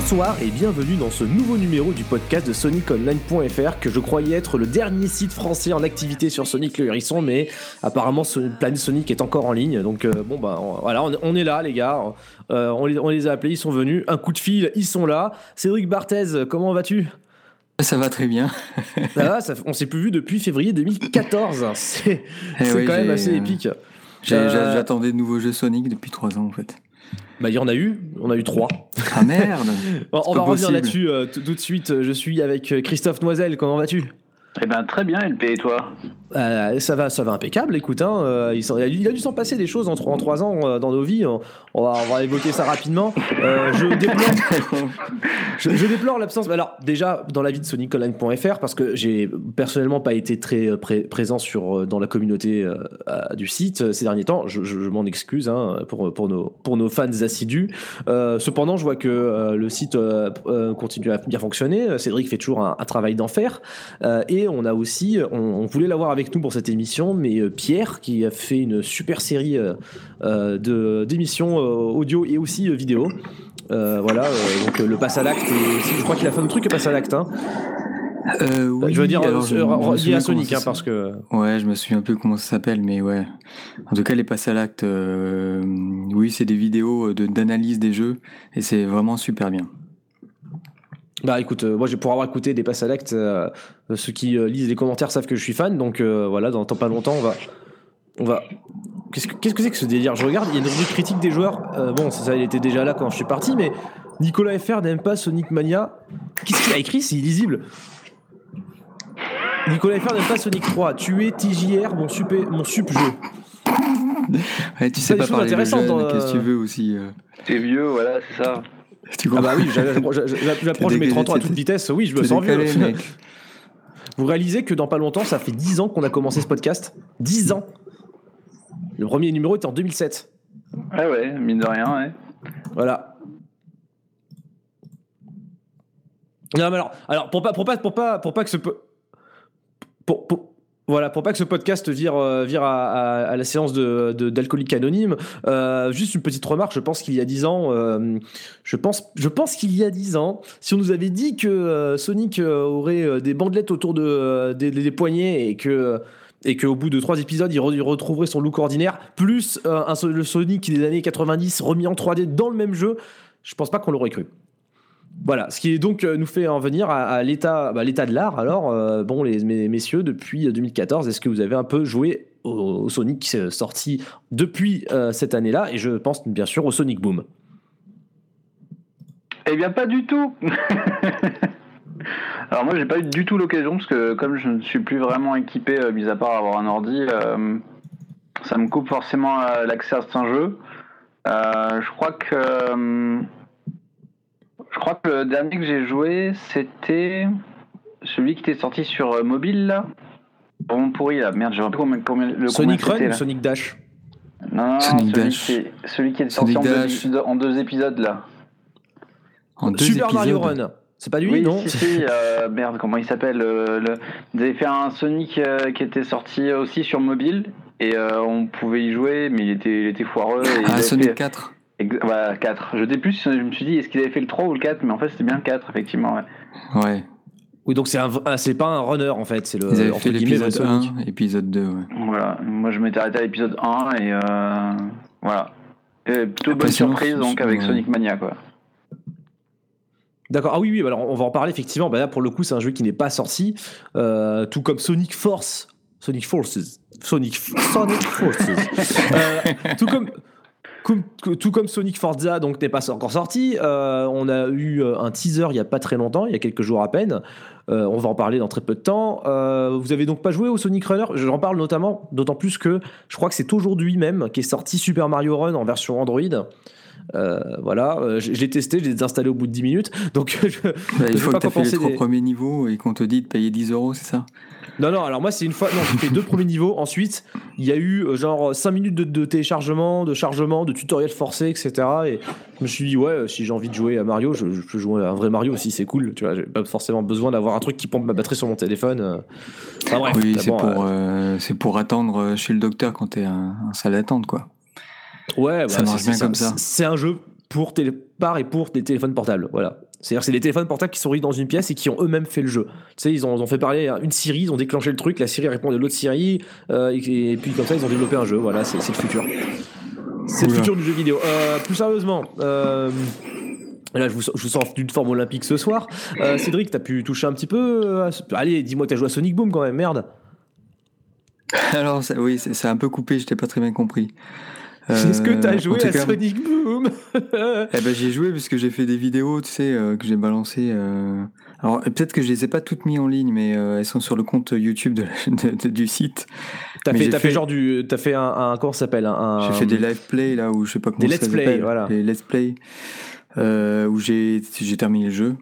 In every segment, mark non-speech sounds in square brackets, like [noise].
Bonsoir et bienvenue dans ce nouveau numéro du podcast de SonicOnline.fr que je croyais être le dernier site français en activité sur Sonic le Hérisson, mais apparemment Planète Sonic est encore en ligne. Donc euh, bon bah voilà, on, est là les gars, euh, on, les, a appelés, ils sont venus, un coup de fil, ils sont là. Cédric Barthez, comment vas-tu? Ça va très bien. [laughs] ça va, ça, on s'est plus vu depuis février 2014. C'est eh quand même assez épique. J'attendais de nouveaux jeux Sonic depuis trois ans en fait. Bah, il y en a eu, on a eu trois. Ah merde [laughs] On va revenir là-dessus euh, tout de suite. Je suis avec euh, Christophe Noisel, comment vas-tu? Eh ben très bien, LP, et toi? Euh, ça va, ça va impeccable. Écoute, hein, il, a, dû s'en passer des choses en, en trois ans dans nos vies. On va, on va évoquer ça rapidement. Euh, je [laughs] déplore, je, déplore l'absence. Alors déjà dans la vie de SonicOnline.fr parce que j'ai personnellement pas été très euh, présent sur euh, dans la communauté du site ces derniers temps. Je, m'en excuse hein, pour pour nos pour nos fans assidus. cependant, je vois que le site continue à bien fonctionner. Cédric fait toujours un, travail d'enfer et on a aussi on, on voulait l'avoir avec nous pour cette émission, mais Pierre qui a fait une super série de d'émissions euh, audio et aussi euh, vidéo. Euh, voilà, donc le pass à l'acte, je crois qu'il a fait un truc que pass à l'acte. Hein. oui, je veux dire, alors, lié à Sonic, hein, parce que. Ouais, je me souviens un peu comment ça s'appelle, mais ouais. En tout cas, les pass à l'acte, oui, c'est des vidéos d'analyse des jeux, et c'est vraiment super bien. Bah écoute, moi, pour avoir écouté des pass à l'acte, ceux qui lisent les commentaires savent que je suis fan, donc voilà, dans pas longtemps, on va, on va Qu'est-ce que c'est que, ce délire? Je regarde, il y a une rubrique critique des joueurs. Euh, bon, ça, il était déjà là quand je suis parti, mais Nicolas FR n'aime pas Sonic Mania. Qu'est-ce qu'il a écrit? C'est illisible. Nicolas FR n'aime pas Sonic 3. Tu es TJR, mon, super, mon sup jeu. Ouais, tu sais pas parler de jeunes, qu'est-ce que tu veux aussi euh. T'es vieux, voilà, c'est ça. Ah bah oui, j'approche mes 30 ans à toute vitesse. Oui, je me sens vieux. Vous réalisez que dans pas longtemps, ça fait 10 ans qu'on a commencé ce podcast 10 ans le premier numéro était en 2007. Ouais, ouais, mine de rien, ouais. Voilà. Non, mais alors, alors pour pas, pour pas, pour pas, pour pas que ce pour, voilà, pour pas que ce podcast vire, euh, vire à, la séance de, d'alcoolique anonyme, euh, juste une petite remarque. Je pense qu'il y a 10 ans, euh, je pense, je pense qu'il y a 10 ans, si on nous avait dit que Sonic aurait des bandelettes autour de, des poignets et que et qu'au bout de trois épisodes, il, retrouverait son look ordinaire, plus un, le Sonic des années 90 remis en 3D dans le même jeu, je pense pas qu'on l'aurait cru. Voilà, ce qui est donc euh, nous fait en venir à, l'état, bah, l'état de l'art. Alors, euh, bon, les messieurs, depuis 2014, est-ce que vous avez un peu joué au, Sonic qui est sorti depuis cette année-là? Et je pense bien sûr au Sonic Boom. Eh bien, pas du tout. [laughs] Alors moi j'ai pas eu du tout l'occasion parce que comme je ne suis plus vraiment équipé, euh, mis à part avoir un ordi, euh, ça me coupe forcément euh, l'accès à certains jeux. je crois que je crois que le dernier que j'ai joué c'était celui qui était sorti sur mobile là. Bon pourri là, merde, j'ai pas combien, combien le Sonic Run ou Sonic Dash? Non, non, Sonic celui, Dash. celui qui est sorti en deux, en deux, épisodes là. En deux Super Mario Run. C'est pas lui, oui, non si, si, euh, merde, comment il s'appelle euh, le... Vous avez fait un Sonic euh, qui était sorti aussi sur mobile et on pouvait y jouer, mais il était, il était foireux. ah, Sonic 4 Voilà, 4. Je sais plus, je me suis dit, est-ce qu'il avait fait le 3 ou le 4 Mais en fait, c'était bien le 4, effectivement. Ouais. ouais. Oui, donc c'est ah, c'est pas un runner en fait, c'est le. Ils avaient fait l'épisode 1, épisode 2, ouais. Voilà, moi je m'étais arrêté à l'épisode 1 et voilà. Et plutôt bonne surprise donc avec Sonic Mania quoi. D'accord. Ah oui, oui. Alors on va en parler effectivement. Bah là, pour le coup, c'est un jeu qui n'est pas sorti, euh, tout comme Sonic Force, Sonic Forces, Sonic Sonic Forces, [laughs] euh, tout comme. Tout comme Sonic Forza, donc n'est pas encore sorti. Euh, on a eu un teaser il y a pas très longtemps, il y a quelques jours à peine. on va en parler dans très peu de temps. vous avez donc pas joué au Sonic Runner? J'en parle notamment, d'autant plus que je crois que c'est aujourd'hui même qu'est sorti Super Mario Run en version Android. Euh, voilà, euh, je, l'ai testé, je l'ai désinstallé au bout de 10 minutes. Donc, [laughs] je, bah, il faut que tu fait les trois premiers niveaux et qu'on te dit de payer 10 euros, c'est ça? Non, non, alors moi, c'est une fois. Non, j'ai fait deux premiers niveaux. Ensuite, il y a eu euh, genre 5 minutes de, téléchargement, de chargement, de tutoriel forcé, etc. Et je me suis dit, ouais, si j'ai envie de jouer à Mario, je, peux jouer à un vrai Mario aussi, c'est cool. Tu vois, j'ai pas forcément besoin d'avoir un truc qui pompe ma batterie sur mon téléphone. Enfin, oui, c'est pour, pour attendre chez le docteur quand t'es un, un salle d'attente, quoi. Ouais, bah, ça marche bien comme ça. C'est un jeu pour télé par et pour des téléphones portables. Voilà. C'est-à-dire c'est des téléphones portables qui sont mis dans une pièce et qui ont eux-mêmes fait le jeu. Tu sais, ils ont, ils ont fait parler à une Siri, ils ont déclenché le truc, la Siri répond à l'autre Siri, euh, et, et puis comme ça ils ont développé un jeu. Voilà, c'est le futur. C'est le futur du jeu vidéo. Euh, plus sérieusement, euh, là je vous, je vous sors d'une forme olympique ce soir. Euh, Cédric, t'as pu toucher un petit peu à ce- Allez, dis-moi que t'as joué à Sonic Boom quand même, merde. Alors, ça- oui, c'est c'est un peu coupé, je t'ai pas très bien compris. Est-ce que t'as Euh, joué à cas, Sonic Boom [laughs] Eh ben, j'y ai joué parce que j'ai fait des vidéos, tu sais, euh, que j'ai balancées. euh, Alors, peut-être que je les ai pas toutes mises en ligne, mais euh, elles sont sur le compte YouTube de la- de- de- du site. T'as fait, j'ai fait fait- genre du. T'as fait un. un- comment ça s'appelle un, J'ai fait des live play là où je sais pas comment Des ça let's play, voilà. Des let's play euh, où j'ai j'ai terminé le jeu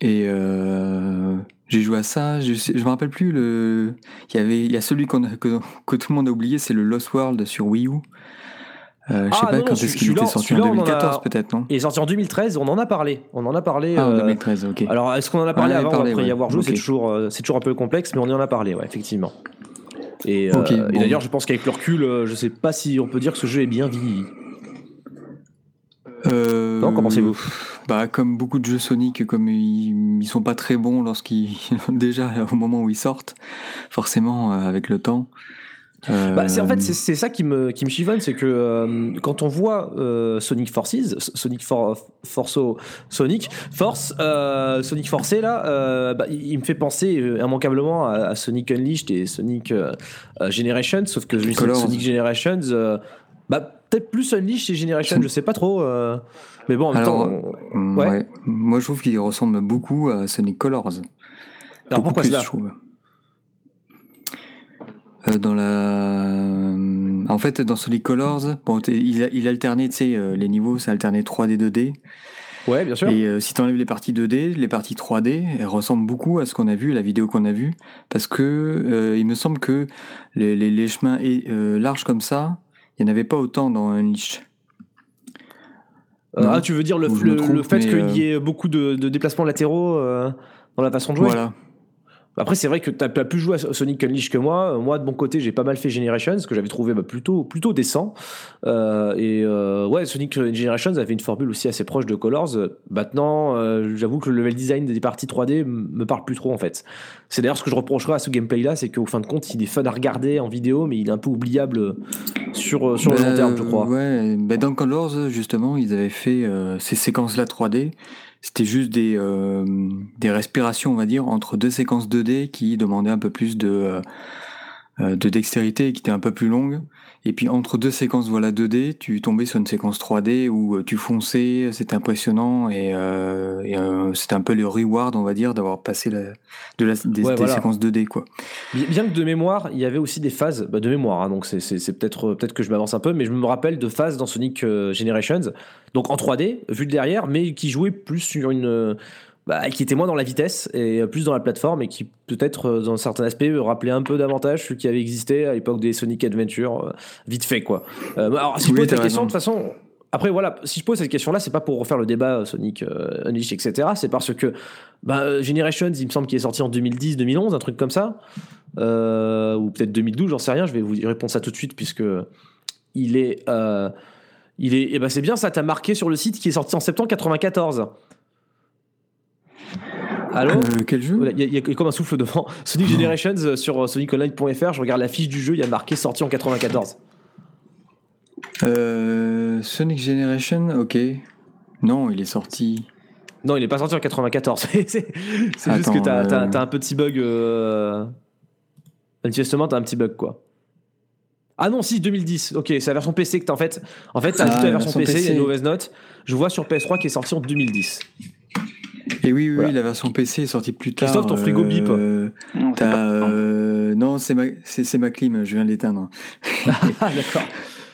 et euh, j'ai joué à ça. Je, me rappelle plus le. Il y avait il y a celui a- que, que tout le monde a oublié, c'est le Lost World sur Wii U. Euh, je sais Ah, pas non, quand est-ce qu'il était sorti en celui-là, on en a- 2014 peut-être non? Il est sorti en 2013, on en a parlé. On en a parlé. Ah en euh, 2013 ok. Alors, est-ce qu'on en a parlé On avant parlé, après y avoir joué C'est toujours, euh, c'est toujours un peu complexe, mais on y en a parlé, ouais, effectivement. Et, euh, et d'ailleurs, je pense qu'avec le recul, je sais pas si on peut dire que ce jeu est bien vieilli. Euh, Non, qu'en pensez-vous? Bah, comme beaucoup de jeux Sonic, comme ils, ils sont pas très bons lorsqu'ils [laughs] déjà au moment où ils sortent, forcément euh, avec le temps. euh, Bah, c'est en fait c'est c'est ça qui me qui me chiffonne, c'est que euh, quand on voit euh, Sonic Forces, Sonic For, Forso, Sonic Force, Sonic Forcé là, bah, il me fait penser immanquablement à, à Sonic Unleashed et Sonic Generations, sauf que Sonic, Colors. Sonic Generations, bah peut-être plus Unleashed et Generations, je sais pas trop, euh, mais bon en même Alors, temps. on- ouais. ouais. Moi, je trouve qu'il ressemble beaucoup à Sonic Colors. Alors pourquoi cela je trouve. Euh, dans la, en fait, dans Sonic Colors, bon, il, alternait, tu sais, euh, les niveaux, ça alternait 3D, 2D. Ouais, bien sûr. Et euh, si tu enlèves les parties 2D, les parties 3D, elles ressemblent beaucoup à ce qu'on a vu, la vidéo qu'on a vue, parce que euh, il me semble que les, les- les chemins euh, larges comme ça, il n'y en avait pas autant dans Unleashed. Euh, ah, tu veux dire le, le- trompe, le fait qu'il euh, y ait beaucoup de, de déplacements latéraux euh, dans la façon de jouer? Voilà. Après, c'est vrai que tu as plus joué à Sonic Unleashed que moi. Moi, de mon côté, j'ai pas mal fait Generations, que j'avais trouvé bah, plutôt, plutôt décent. Euh, et euh, ouais, Sonic Generations avait une formule aussi assez proche de Colors. Maintenant, euh, j'avoue que le level design des parties 3D m- me parle plus trop en fait. C'est d'ailleurs ce que je reprocherais à ce gameplay-là, c'est qu'au fin de compte, il est fun à regarder en vidéo, mais il est un peu oubliable sur, sur le long Bah, terme, je crois. Ouais, bah, dans Colors, justement, ils avaient fait euh, ces séquences-là 3D. C'était juste des, euh, des respirations, on va dire, entre deux séquences 2D qui demandaient un peu plus euh, euh, de dextérité et qui étaient un peu plus longues. Et puis entre deux séquences voilà 2D, tu tombais sur une séquence 3D où euh, tu fonçais, c'était impressionnant et, euh, et, euh, c'était un peu le reward, on va dire, d'avoir passé la, de la, des, Ouais, des voilà. séquences 2D quoi. Bien que de mémoire, il y avait aussi des phases bah, de mémoire, hein, donc c'est- c'est c'est peut-être peut-être que je m'avance un peu, mais je me rappelle de phases dans Sonic euh, Generations, donc en 3D, vu de derrière, mais qui jouaient plus sur une, euh, bah, qui était moins dans la vitesse et plus dans la plateforme et qui peut-être euh, dans certains aspects euh, rappelait un peu davantage ce qui avait existé à l'époque des Sonic Adventure, euh, vite fait quoi. Euh, bah, alors si je pose cette question, de toute façon. Après voilà, si je pose cette question-là, c'est pas pour refaire le débat Sonic euh, Unleashed, etc. C'est parce que bah, Generations, il me semble qu'il est sorti en 2010-2011, un truc comme ça. Euh, ou peut-être 2012, j'en sais rien. Je vais vous répondre ça tout de suite puisque il est, il est, et ben c'est bien ça. T'as marqué sur le site qui est sorti en septembre 94. Allô. Euh, quel jeu Il y, a- il y a comme un souffle devant. [laughs] Sonic Generations euh, sur euh, soniconline.fr. Je regarde la fiche du jeu. Il y a marqué sorti en 94. Euh, Sonic Generation, ok. Non, il est sorti. Non, il est pas sorti en 94. [laughs] c'est juste que t'as euh, un petit bug. Euh... Manifestement, t'as un petit bug quoi. Ah non, si 2010. Ok, c'est la version PC que t'as en fait. En fait, t'as Ah, la version version PC, il y a une mauvaise note. Je vois sur PS3 qui est sorti en 2010. Et oui, oui, Voilà. oui, la version PC est sortie plus tard. Christophe, ton frigo bip. euh, Non, euh, non, c'est ma, c'est, c'est ma clim, je viens de l'éteindre. [laughs] ah d'accord.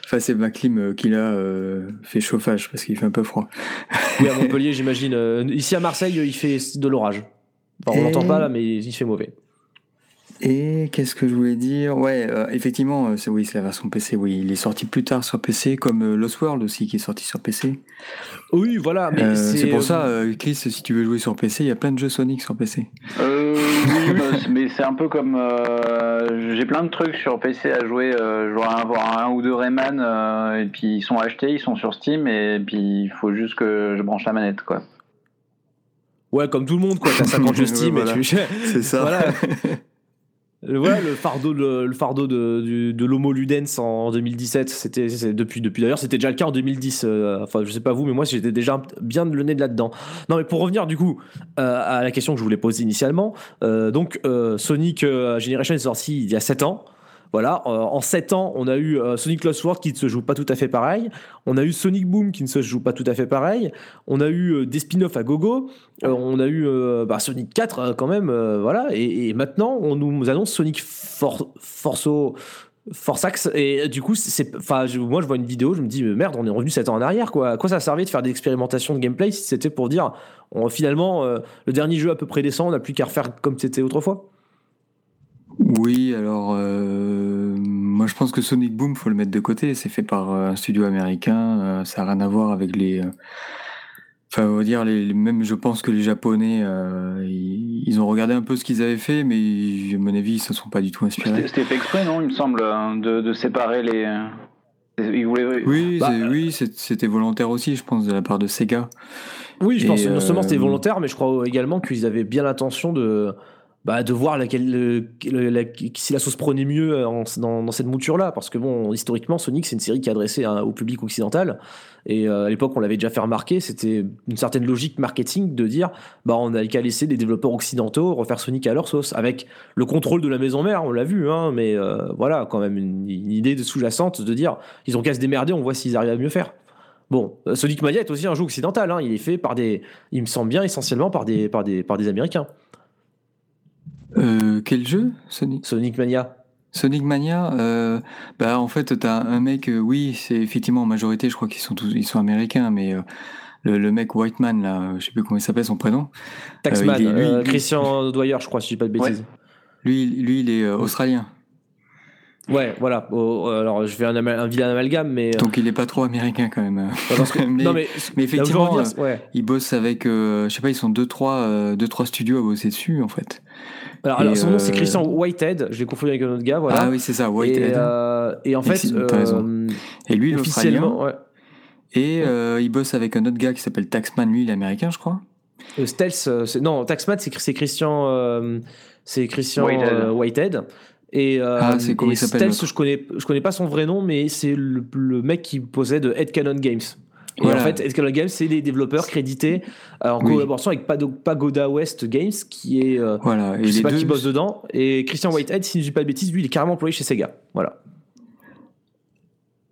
Enfin, c'est ma clim euh, qui là euh, fait chauffage parce qu'il fait un peu froid. Oui, à Montpellier, j'imagine. Euh, Ici à Marseille, il fait de l'orage. Enfin, on Et- l'entend pas là, mais il fait mauvais. Et qu'est-ce que je voulais dire? Ouais, euh, effectivement, euh, c'est, oui, c'est la version PC. Oui, il est sorti plus tard sur PC, comme euh, Lost World aussi qui est sorti sur PC. Oui, voilà. Mais Euh, c'est pour ça, euh, Chris, si tu veux jouer sur PC, il y a plein de jeux Sonic sur PC. Euh, oui, [laughs] bah, mais c'est un peu comme. euh, J'ai plein de trucs sur PC à jouer. Je dois avoir un ou deux Rayman, euh, et puis ils sont achetés, ils sont sur Steam, et puis il faut juste que je branche la manette, quoi. Ouais, comme tout le monde, quoi. T'as 50 [laughs] jeux Steam voilà. et [laughs] tu. C'est ça. Voilà. Voilà le fardeau, fardeau de, de l'Homo Ludens en 2017. C'était depuis, depuis d'ailleurs, c'était déjà le cas en 2010. euh, enfin, je sais pas vous, mais moi j'étais déjà bien le nez de là-dedans. Non, mais pour revenir du coup euh, à la question que je voulais poser initialement, euh, donc euh, Sonic euh, Generation est sorti il y a 7 ans. Voilà, euh, en 7 ans, on a eu euh, Sonic Lost World qui ne se joue pas tout à fait pareil. On a eu Sonic Boom qui ne se joue pas tout à fait pareil. On a eu euh, des spin-offs à gogo. On a eu bah, Sonic 4 euh, quand même. voilà. Et, et maintenant, on nous annonce Sonic For Forso. Forsax et du coup c'est enfin moi je vois une vidéo je me dis merde on est revenu 7 ans en arrière quoi à quoi ça servait de faire des expérimentations de gameplay si c'était pour dire on- finalement euh, le dernier jeu à peu près décent on n'a plus qu'à refaire comme c'était autrefois? Oui, alors euh, moi je pense que Sonic Boom faut le mettre de côté. C'est fait par euh, un studio américain. euh, ça n'a rien à voir avec les. euh, Enfin, on va dire les, les- même je pense que les Japonais, euh, ils, ils ont regardé un peu ce qu'ils avaient fait, mais à mon avis ils se sont pas du tout inspirés. C'était c'était fait exprès, non, il me semble, euh, de, de séparer les. Ils voulaient. Oui, Bah, c'est- oui, c'est- c'était volontaire aussi, je pense, de la part de Sega. Oui, je Et, pense que non seulement c'était euh, volontaire, mais je crois également qu'ils avaient bien l'intention de, bah, de voir si la sauce prenait mieux en- dans, cette mouture-là. Parce que, bon, historiquement, Sonic, c'est une série qui est adressée au public occidental. Et euh, à l'époque, on l'avait déjà fait remarquer, c'était une certaine logique marketing de dire bah, on n'a qu'à laisser les développeurs occidentaux refaire Sonic à leur sauce. Avec le contrôle de la maison mère, on l'a vu, hein, mais euh, voilà, quand même une, idée sous-jacente de dire ils ont qu'à se démerder, on voit s'ils arrivent à mieux faire. Bon, euh, Sonic Mania est aussi un jeu occidental. hein. Il est fait par des, il me semble bien essentiellement par des, par des, par des Américains. Euh, quel jeu Sonic? Sonic Mania. Sonic Mania, euh, bah en fait t'as un mec, euh, oui c'est effectivement en majorité, je crois qu'ils sont tous, ils sont américains, mais euh, le, le mec Whiteman là, euh, je sais plus comment il s'appelle son prénom, Taxman. il est- lui, euh, lui- Christian Dwyer, je crois, si je dis pas de bêtises. lui, lui il est euh, australien, Ouais, voilà. Oh, alors, je fais un, un vilain amalgame, mais. euh, donc il est pas trop américain quand même. que- [laughs] mais, non, mais. mais effectivement, euh, c'est- ouais. ils bossent avec, euh, je sais pas, ils sont deux trois, euh, deux trois studios à bosser dessus en fait. Alors, et, alors, son nom, c'est euh, Christian Whitehead. Je l'ai confondu avec un autre gars, voilà. Ah oui c'est ça, et, Whitehead. euh, et en Et fait, euh, et lui il est australien. officiellement, ouais. Et euh, il bosse avec un autre gars qui s'appelle Taxman, lui il est américain je crois. Euh, Stealth, c'est- non, Taxman, c'est c'est Christian, euh, c'est Christian Whitehead. euh, Whitehead. Et, euh, Ah, c'est comment et il s'appelle, Stealth, je connais, je connais pas son vrai nom, mais c'est le, le mec qui possède Headcanon Games. Et Voilà. en fait, Headcanon Games, c'est des développeurs crédités euh, en Oui. collaboration avec Pagoda West Games, qui est, euh, Voilà. Et je sais pas deux, qui bosse dedans. Et Christian Whitehead, si je dis pas de bêtises, lui, il est carrément employé chez Sega. Voilà.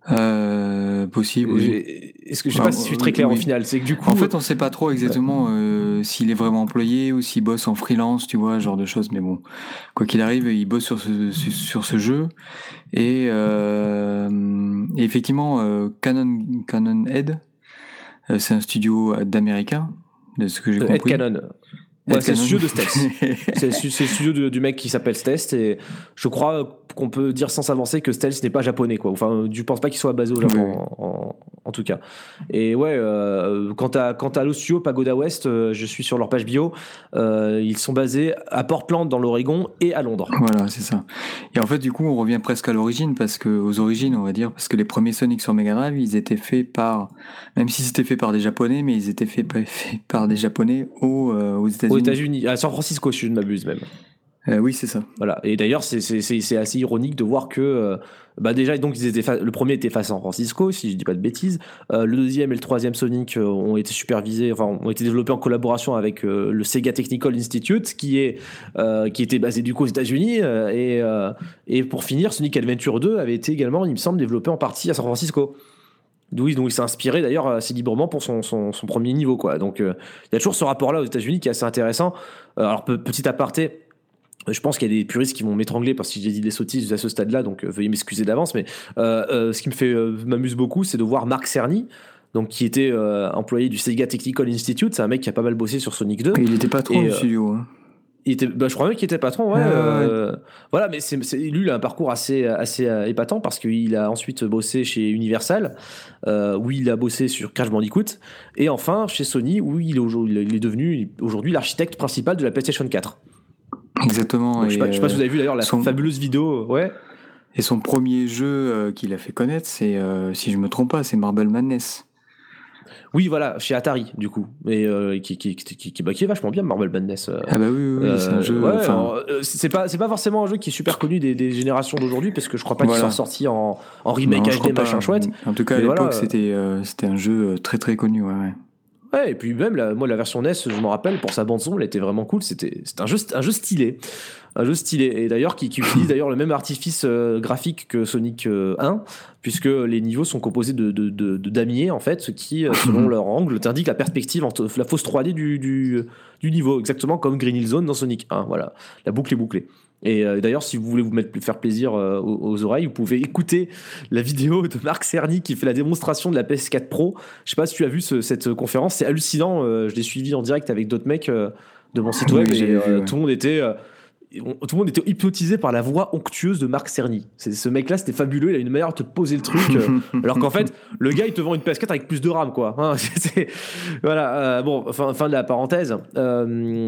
euh, possible. oui. Est-ce que je sais Ah, pas si je suis très clair oui. au final C'est que du coup, En fait, on sait pas trop exactement euh, s'il est vraiment employé ou s'il bosse en freelance, tu vois, ce genre de choses. Mais bon, quoi qu'il arrive, il bosse sur ce, sur- ce jeu. Et, euh, et effectivement, euh, Canon, Canon Head, euh, c'est un studio d'américains, de ce que j'ai euh, compris. Ouais, c'est le studio de Stealth. [laughs] C'est le studio de- du mec qui s'appelle Stealth et je crois qu'on peut dire sans s'avancer que Stealth n'est pas japonais quoi. Enfin, je pense pas qu'il soit basé au Japon Oui. En, en- en tout cas. Et ouais, euh, quant à quant à studio Pagoda West, euh, je suis sur leur page bio. euh, ils sont basés à Portland dans l'Oregon et à Londres. Voilà, c'est ça. Et en fait, du coup, on revient presque à l'origine, parce que aux origines, on va dire, parce que les premiers Sonic sur Mega Drive, ils étaient faits par, même si c'était fait par des Japonais, mais ils étaient faits, [laughs] faits par des Japonais au, euh, aux États-Unis. Aux États-Unis, à San Francisco si je ne m'abuse même. Euh, oui, c'est ça. Voilà. Et d'ailleurs, c'est- assez ironique de voir que, euh, bah déjà, donc ils étaient fa- le premier était fait à San Francisco, si je dis pas de bêtises. Euh, le deuxième et le troisième Sonic ont été supervisés, enfin, ont été développés en collaboration avec le Sega Technical Institute, qui est qui était basé du coup aux États-Unis. et et pour finir, Sonic Adventure 2 avait été également, il me semble, développé en partie à San Francisco. D'où il, il s'est inspiré d'ailleurs assez librement pour son, son, son premier niveau. Quoi. Donc euh, il y a toujours ce rapport-là aux États-Unis qui est assez intéressant. Euh, alors, pe- petit aparté, je pense qu'il y a des puristes qui vont m'étrangler parce que j'ai dit des sottises à ce stade-là, donc euh, veuillez m'excuser d'avance. Mais euh, euh, ce qui me fait euh, m'amuse beaucoup, c'est de voir Marc Cerny, donc qui était euh, employé du Sega Technical Institute. C'est un mec qui a pas mal bossé sur Sonic 2. Et il était pas trop Et, du euh, studio. hein. Il était, bah, je crois même qu'il était patron, ouais. Ouais, euh, Voilà, mais c'est, c'est- lui, il a un parcours assez, assez euh, épatant parce qu'il a ensuite bossé chez Universal, euh, où il a bossé sur Crash Bandicoot, et enfin chez Sony, où il est, aujourd'hui- il est devenu aujourd'hui l'architecte principal de la PlayStation 4. Exactement. Donc, je, sais pas, je sais pas si vous avez vu d'ailleurs la son- fabuleuse vidéo, ouais. et son premier jeu qu'il a fait connaître, c'est, euh, si je me trompe pas, c'est Marble Madness. Oui, voilà, chez Atari, du coup. Mais euh, qui, qui, qui, qui, qui est vachement bien, Marble Madness. euh. Ah bah oui, oui, oui, c'est un Euh, jeu. ouais, euh, c'est pas pas forcément un jeu qui est super connu des, des générations d'aujourd'hui parce que je crois pas Voilà. qu'il soit sorti en, en remake non, HD pas. machin chouette. En tout cas, à l'époque, voilà. c'était c'était un jeu très très connu. Ouais, ouais. Ouais, et puis même la, moi la version NES, je m'en rappelle pour sa bande son, elle était vraiment cool. C'était c'était un jeu un jeu stylé, un jeu stylé et d'ailleurs qui, qui utilise [laughs] d'ailleurs le même artifice euh, graphique que Sonic euh, 1 puisque les niveaux sont composés de de, de, de damiers en fait, ce qui euh, [laughs] selon leur angle t'indique la perspective la fausse 3D du, du du niveau exactement comme Green Hill Zone dans Sonic 1. Voilà, la boucle est bouclée. Et euh, d'ailleurs, si vous voulez vous mettre, faire plaisir euh, aux, aux oreilles, vous pouvez écouter la vidéo de Marc Cerny qui fait la démonstration de la PS4 Pro. Je sais pas si tu as vu ce- cette conférence, c'est hallucinant. euh, je l'ai suivi en direct avec d'autres mecs euh, de mon site Oui, web et vu, euh, ouais. tout le monde était. On- tout le monde était hypnotisé par la voix onctueuse de Marc Cerny. C'est ce mec-là, c'était fabuleux. Il a une manière de te poser le truc, euh, [laughs] alors qu'en fait, le gars, il te vend une PS4 avec plus de RAM, quoi. Hein, [laughs] voilà. euh, bon, fin, fin de la parenthèse. Euh,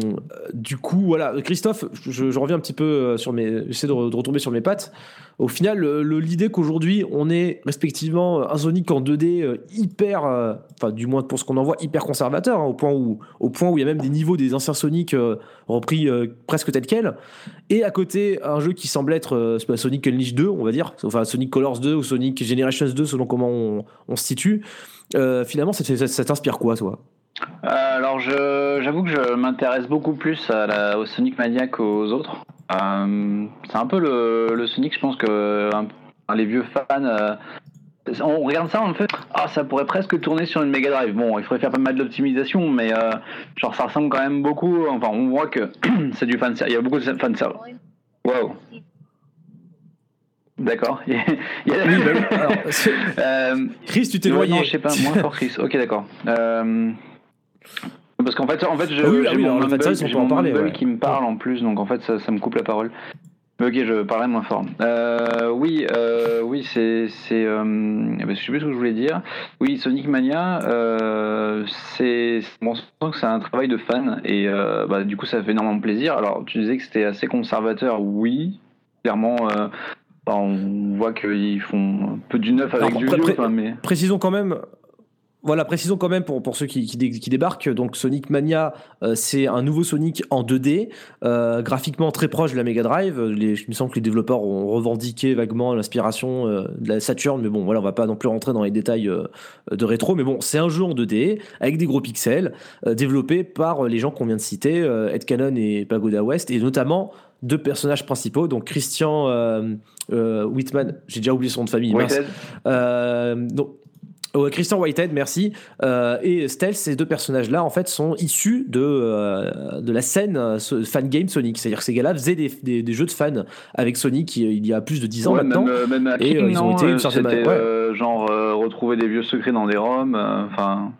du coup, voilà, Christophe, je, je reviens un petit peu sur mes, j'essaie de, re- de retomber sur mes pattes. Au final, l'idée qu'aujourd'hui, on est respectivement un Sonic en 2D euh, hyper, enfin du moins pour ce qu'on en voit, hyper conservateur, hein, au point où, au point où il y a même des niveaux des anciens Sonic repris presque tels quels, et à côté un jeu qui semble être euh, Sonic Unleashed 2, on va dire, enfin Sonic Colors 2 ou Sonic Generations 2 selon comment on, se situe. Euh, finalement, ça, t'inspire quoi, toi? Euh, alors, j'avoue que je m'intéresse beaucoup plus au Sonic Mania qu'aux autres. C'est un peu le, Sonic, je pense que les vieux fans. On regarde ça, on fait Ah, ça pourrait presque tourner sur une Mega Drive. Bon, il faudrait faire pas mal d'optimisation, mais euh, genre ça ressemble quand même beaucoup. Enfin, on voit que [clears throat] c'est du fan Il y a beaucoup de fan Wow. D'accord. [laughs] Il y a- il y a- Oui, bah. [laughs] Alors, Euh, Chris, tu t'es noyé. non, je sais pas, moins fort Chris. Ok, d'accord. Euh, Parce qu'en fait, en fait, je, Ah oui, ah oui, mon on j'ai peut en mon parler, mumble ouais. qui me parle en plus, donc en fait, ça, ça me coupe la parole. Ok, je parlais moins fort. Euh, oui, euh, oui, c'est, c'est, euh, eh ben, je sais plus ce que je voulais dire. Oui, Sonic Mania, c'est, bon, on sent que c'est un travail de fan et bah, du coup, ça fait énormément plaisir. Alors, tu disais que c'était assez conservateur, oui, clairement. bah, on voit qu'ils font un peu du neuf avec Alors, du pré- vieux, pré- mais. Précisons quand même. Voilà, précisons quand même pour, pour ceux qui, qui, dé- qui débarquent. Donc, Sonic Mania, euh, c'est un nouveau Sonic en 2D, euh, graphiquement très proche de la Mega Drive. Les, il me semble que les développeurs ont revendiqué vaguement l'inspiration euh, de la Saturn, mais bon, voilà, on va pas non plus rentrer dans les détails de rétro. Mais bon, c'est un jeu en 2D avec des gros pixels, développé par les gens qu'on vient de citer, Ed Cannon et Pagoda West, et notamment deux personnages principaux, donc Christian euh, euh, Whitman, j'ai déjà oublié son nom de famille, mince. Euh, donc, ouais, Christian Whitehead, merci. Euh, et Stealth, ces deux personnages-là, en fait, sont issus de, euh, de la scène euh, fan game Sonic. C'est-à-dire que ces gars-là faisaient des, des- des jeux de fans avec Sonic il il y a plus de 10 ans Ouais, maintenant. Même, euh, même à Et, euh, ils ont été une euh, certaine ouais. euh, genre euh, retrouver des vieux secrets dans des roms. euh, Enfin,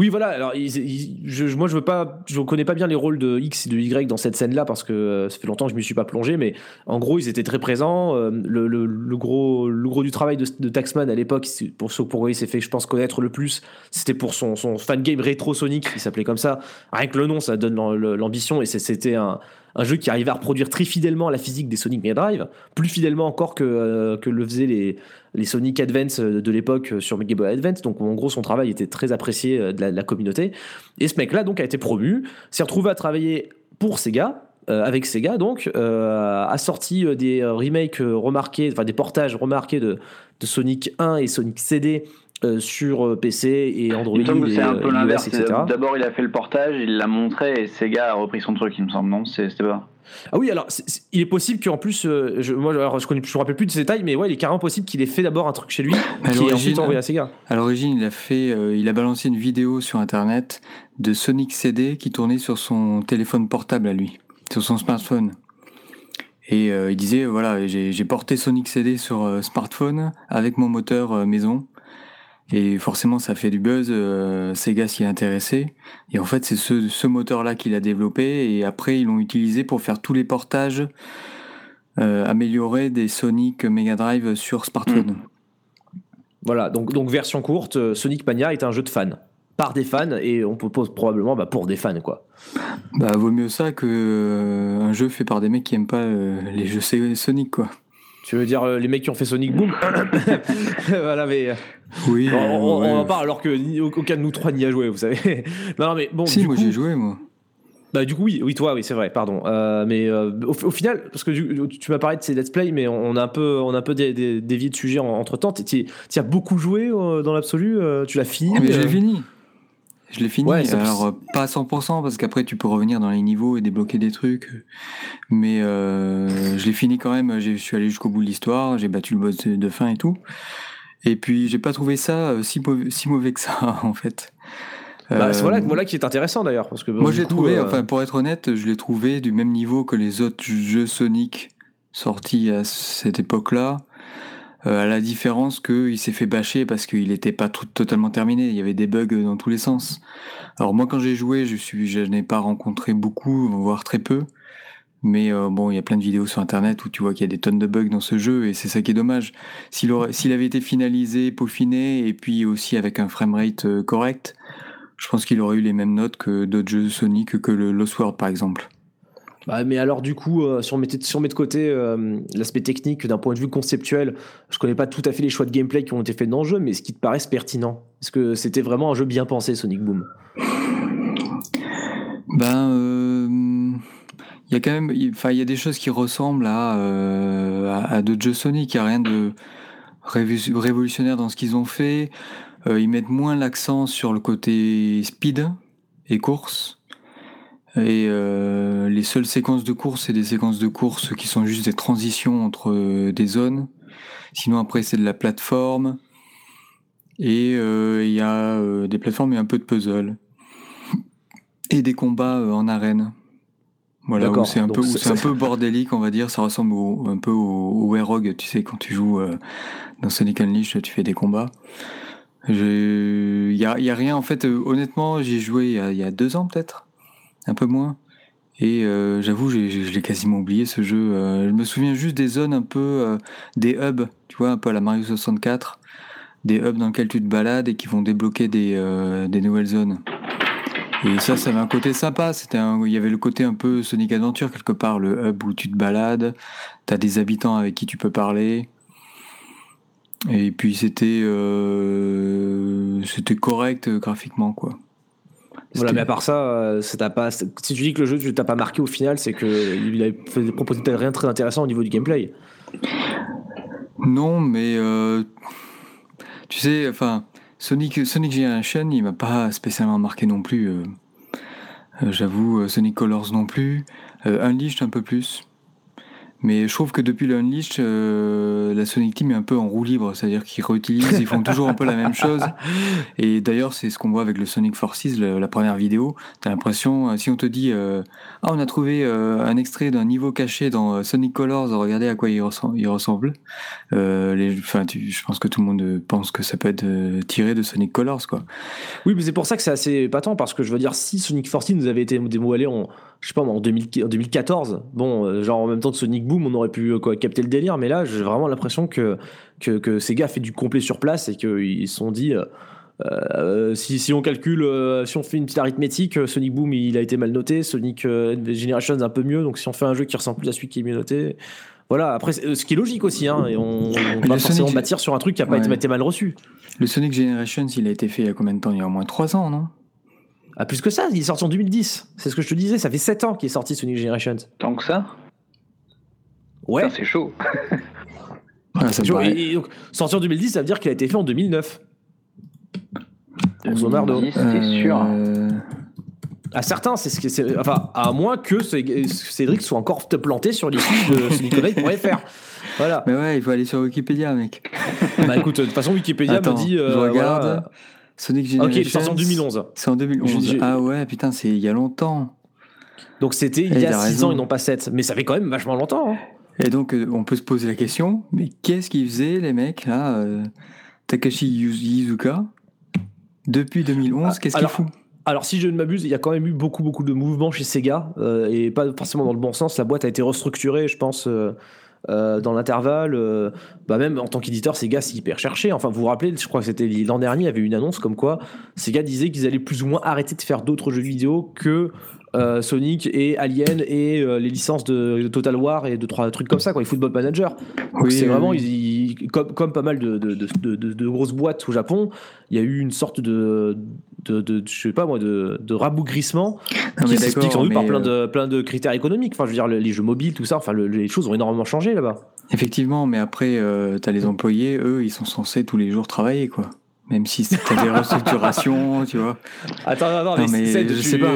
Oui, voilà. Alors, je, moi, je veux connais pas bien les rôles de X et de Y dans cette scène-là parce que euh, ça fait longtemps que je m'y suis pas plongé, mais en gros, ils étaient très présents. Euh, Le, gros, du travail de, Taxman à l'époque, pour ceux pour eux, il s'est fait, je pense, connaître le plus, c'était pour son, son fan game rétro Sonic, il s'appelait comme ça. Rien que le nom, ça donne l'am- l'ambition et c'était un, un jeu qui arrivait à reproduire très fidèlement la physique des Sonic Mega Drive, plus fidèlement encore que, euh, que le faisaient les, les Sonic Advance de l'époque sur Game Boy Advance. Donc en gros, son travail était très apprécié euh, de la, de la communauté. Et ce mec-là, donc, a été promu, s'est retrouvé à travailler pour Sega. euh, avec Sega donc euh, a sorti euh, des euh, remakes euh, remarqués enfin des portages remarqués de, de Sonic 1 et Sonic CD euh, sur euh, PC et Android il me c'est un euh, peu l'inverse. etc. D'abord, il a fait le portage, il l'a montré et Sega a repris son truc, il me semble. Non, c'est- c'était pas. Ah oui, alors il est possible qu'en plus, euh, je, moi alors, je ne me rappelle plus de ces détails, mais ouais, il est carrément possible qu'il ait fait d'abord un truc chez lui, qui est ensuite envoyé à Sega. À l'origine, il a fait, euh, il a balancé une vidéo sur internet de Sonic CD qui tournait sur son téléphone portable à lui, sur son smartphone. Et euh, il disait voilà, j'ai porté Sonic CD sur smartphone avec mon moteur maison. Et forcément, ça fait du buzz. euh, Sega s'y est intéressé. Et en fait, c'est ce, ce moteur-là qu'il a développé. Et après, ils l'ont utilisé pour faire tous les portages euh, améliorés des Sonic Mega Drive sur smartphone. Voilà, donc, donc version courte, euh, Sonic Mania est un jeu de fans. Par des fans, et on propose probablement bah, pour des fans, quoi. Bah, vaut mieux ça que euh, un jeu fait par des mecs qui aiment pas euh, les jeux Sonic, quoi. Tu veux dire euh, les mecs qui ont fait Sonic Boom [laughs] [laughs] Voilà, mais. Oui. On, on- ouais. on en parle alors que aucun de nous trois n'y a joué, vous savez. [laughs] non, non, mais bon. Si, du moi coup, j'ai joué, moi. Bah du coup oui, oui toi oui c'est vrai, pardon. Euh, mais euh, au, au final, parce que du- tu m'as parlé de ces let's play, mais on a un peu, on a un peu dé- dé- dévié de sujet entre temps. Tu as beaucoup joué euh, dans l'absolu, euh, tu l'as fini. Mais je euh, l'ai fini. Je l'ai fini. Ouais, Alors, euh, pas à 100%, parce qu'après, tu peux revenir dans les niveaux et débloquer des trucs. Mais euh, je l'ai fini quand même. Je suis allé jusqu'au bout de l'histoire. J'ai battu le boss de de fin et tout. Et puis, j'ai pas trouvé ça euh, si mauvais, si mauvais que ça, [laughs] en fait. bah, c'est Euh, voilà, voilà qui est intéressant d'ailleurs, parce que Moi, j'ai coup, trouvé, euh, enfin, pour être honnête, je l'ai trouvé du même niveau que les autres jeux Sonic sortis à cette époque-là. Euh, à la différence qu'il s'est fait bâcher parce qu'il n'était pas tout, totalement terminé. Il y avait des bugs dans tous les sens. Alors moi, quand j'ai joué, je suis, je n'ai pas rencontré beaucoup, voire très peu. Mais euh, bon, il y a plein de vidéos sur Internet où tu vois qu'il y a des tonnes de bugs dans ce jeu et c'est ça qui est dommage. S'il aurait- s'il avait été finalisé, peaufiné et puis aussi avec un framerate euh, correct, je pense qu'il aurait eu les mêmes notes que d'autres jeux Sonic, que le Lost World par exemple. bah, mais alors du coup, euh, si on mettait, si on met de côté euh, l'aspect technique d'un point de vue conceptuel, je connais pas tout à fait les choix de gameplay qui ont été faits dans le jeu, mais ce qui te paraisse pertinent, est-ce que c'était vraiment un jeu bien pensé, Sonic Boom? Ben, euh, il y a quand même, il- y a des choses qui ressemblent à, euh, à, d'autres jeux Sonic. Il n'y a rien de révolutionnaire dans ce qu'ils ont fait. Euh, ils mettent moins l'accent sur le côté speed et course. Et euh, les seules séquences de course, c'est des séquences de course qui sont juste des transitions entre des zones. Sinon, après, c'est de la plateforme. Et il y a des plateformes et un peu de puzzle et des combats en arène. Voilà, où c'est un peu, où c'est- un peu bordélique, on va dire. Ça ressemble au- un peu au, au Werog, tu sais, quand tu joues euh, dans Sonic Unleashed, tu fais des combats. Il y a, y a rien, en fait, euh, honnêtement, j'ai joué il y a, il y a deux ans peut-être, un peu moins. Et euh, j'avoue, je l'ai quasiment oublié ce jeu. Euh, je me souviens juste des zones un peu, des hubs, tu vois, un peu à la Mario 64, des hubs dans lesquels tu te balades et qui vont débloquer des, des nouvelles zones. Et ça, ça avait un côté sympa. C'était un- il y avait le côté un peu Sonic Adventure quelque part, le hub où tu te balades, t'as des habitants avec qui tu peux parler. Et puis c'était euh, c'était correct euh, graphiquement quoi. Voilà, mais à part ça, euh, ça t'a pas. Si tu dis que le jeu ne t'a pas marqué au final, c'est que il avait proposé rien de très intéressant au niveau du gameplay. Non, mais euh, tu sais, enfin, Sonic, Sonic Generation, il m'a pas spécialement marqué non plus. euh. Euh, J'avoue, euh, Sonic Colors non plus. Unleashed un peu plus. Mais je trouve que depuis le Unleashed, euh, la Sonic Team est un peu en roue libre, c'est-à-dire qu'ils réutilisent, ils font toujours un peu la même chose. [laughs] Et d'ailleurs, c'est ce qu'on voit avec le Sonic Forces, le- la première vidéo. T'as l'impression, euh, si on te dit, euh, ah, on a trouvé euh, un extrait d'un niveau caché dans Sonic Colors, regardez à quoi il, ressemble. il ressemble. Les, enfin, tu- je pense que tout le monde pense que ça peut être tiré de Sonic Colors, quoi. Oui, mais c'est pour ça que c'est assez épatant parce que je veux dire, si Sonic Forces nous avait été dévoilé en, je sais pas, moi, en, 2000 en 2014, bon, euh, genre en même temps que Sonic Boom, on aurait pu euh, quoi, capter le délire, mais là, j'ai vraiment l'impression que, que, que Sega fait du complet sur place et qu'ils se sont dit. euh, si, si on calcule, euh, si on fait une petite arithmétique, euh, Sonic Boom il a été mal noté, Sonic Generations un peu mieux, donc si on fait un jeu qui ressemble plus à celui qui est mieux noté, voilà. Après, ce qui est logique aussi, hein, et on, on va forcément Sonic- bâtir sur un truc qui a pas Ouais. été mal reçu. Le Sonic Generations, il a été fait il y a combien de temps? Il y a au moins 3 ans, non? Ah, plus que ça, il est sorti en 2010. C'est ce que je te disais, ça fait 7 ans qu'il est sorti Sonic Generations. Tant que ça Ouais. C'est chaud. [laughs] Ah, ça paraît- et- et donc, sorti en 2010, ça veut dire qu'il a été fait en 2009. Grosso. 2010, C'était sûr. Euh, À certains, c'est ce que c'est. Enfin, à moins que Cé- Cédric soit encore te planté sur les sites de [laughs] SonicConnect.fr. Voilà. Mais ouais, il faut aller sur Wikipédia, mec. Bah écoute, de toute façon, Wikipédia Attends, me dit. euh, je regarde. voilà. Sonic Ok, Generations. est sorti en 2011. C'est en 2011. J'ai- j'ai- Ah ouais, putain, c'est il y a longtemps. Donc c'était il Eh, y a t'as 6 raison. ans et non pas 7. Mais ça fait quand même vachement longtemps. hein. Et donc, euh, on peut se poser la question, mais qu'est-ce qu'ils faisaient, les mecs, là euh, Takashi Yuz- Iizuka Depuis 2011, Ah, qu'est-ce qu'il fout Alors, si je ne m'abuse, il y a quand même eu beaucoup, beaucoup de mouvements chez Sega, euh, et pas forcément dans le bon sens. La boîte a été restructurée, je pense, euh, euh, dans l'intervalle. euh, bah même en tant qu'éditeur, Sega s'est hyper cherché. Enfin, vous vous rappelez, je crois que c'était l'an dernier, il y avait une annonce comme quoi Sega disait qu'ils allaient plus ou moins arrêter de faire d'autres jeux vidéo que euh, Sonic et Alien et euh, les licences de, de Total War et de trois trucs comme ça, quoi, les Football Manager. Oui, c'est oui, vraiment, oui. ils- ils- comme, comme pas mal de, de, de, grosses boîtes au Japon, il y a eu une sorte de, de, de- je sais pas moi, de, rabougrissement Non, qui s'explique sans doute par plein euh, de, plein de critères économiques. Enfin, je veux dire, les jeux mobiles, tout ça, enfin, le- les choses ont énormément changé là-bas. Effectivement, mais après, euh, t'as les employés, eux, ils sont censés tous les jours travailler, quoi. Même si t'as des restructurations, [laughs] tu vois. Attends, non, non, Non, mais, je sais pas.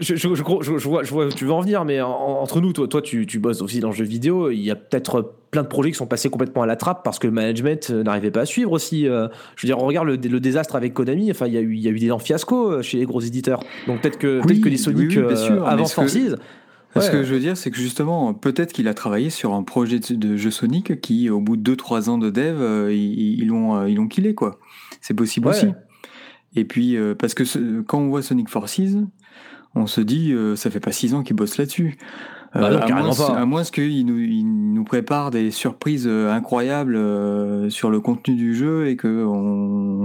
Je, je, je, crois- je- je vois, je vois tu veux en venir, mais en- entre nous, toi, toi tu, tu bosses aussi dans le jeu vidéo. Il y a peut-être plein de projets qui sont passés complètement à la trappe parce que le management euh, n'arrivait pas à suivre aussi. euh. Je veux dire, on regarde le, le désastre avec Konami. Enfin, il y a eu, il y a eu des énormes fiascos euh, chez les gros éditeurs. Donc peut-être que, Oui, peut-être que les Sonic oui, oui, sûr, avant ce que-. Ce je veux dire, c'est que justement, peut-être qu'il a travaillé sur un projet de, jeu Sonic qui, au bout de 2-3 ans de dev, ils l'ont ils l'ont killé, quoi. C'est possible Ouais. aussi. Et puis, euh, parce que ce- quand on voit Sonic Forces, on se dit, euh, ça fait pas 6 ans qu'ils bossent là-dessus. Euh, Bah non, à, moins, pas. à moins qu'ils nous, nous préparent des surprises euh, incroyables euh, sur le contenu du jeu et qu'on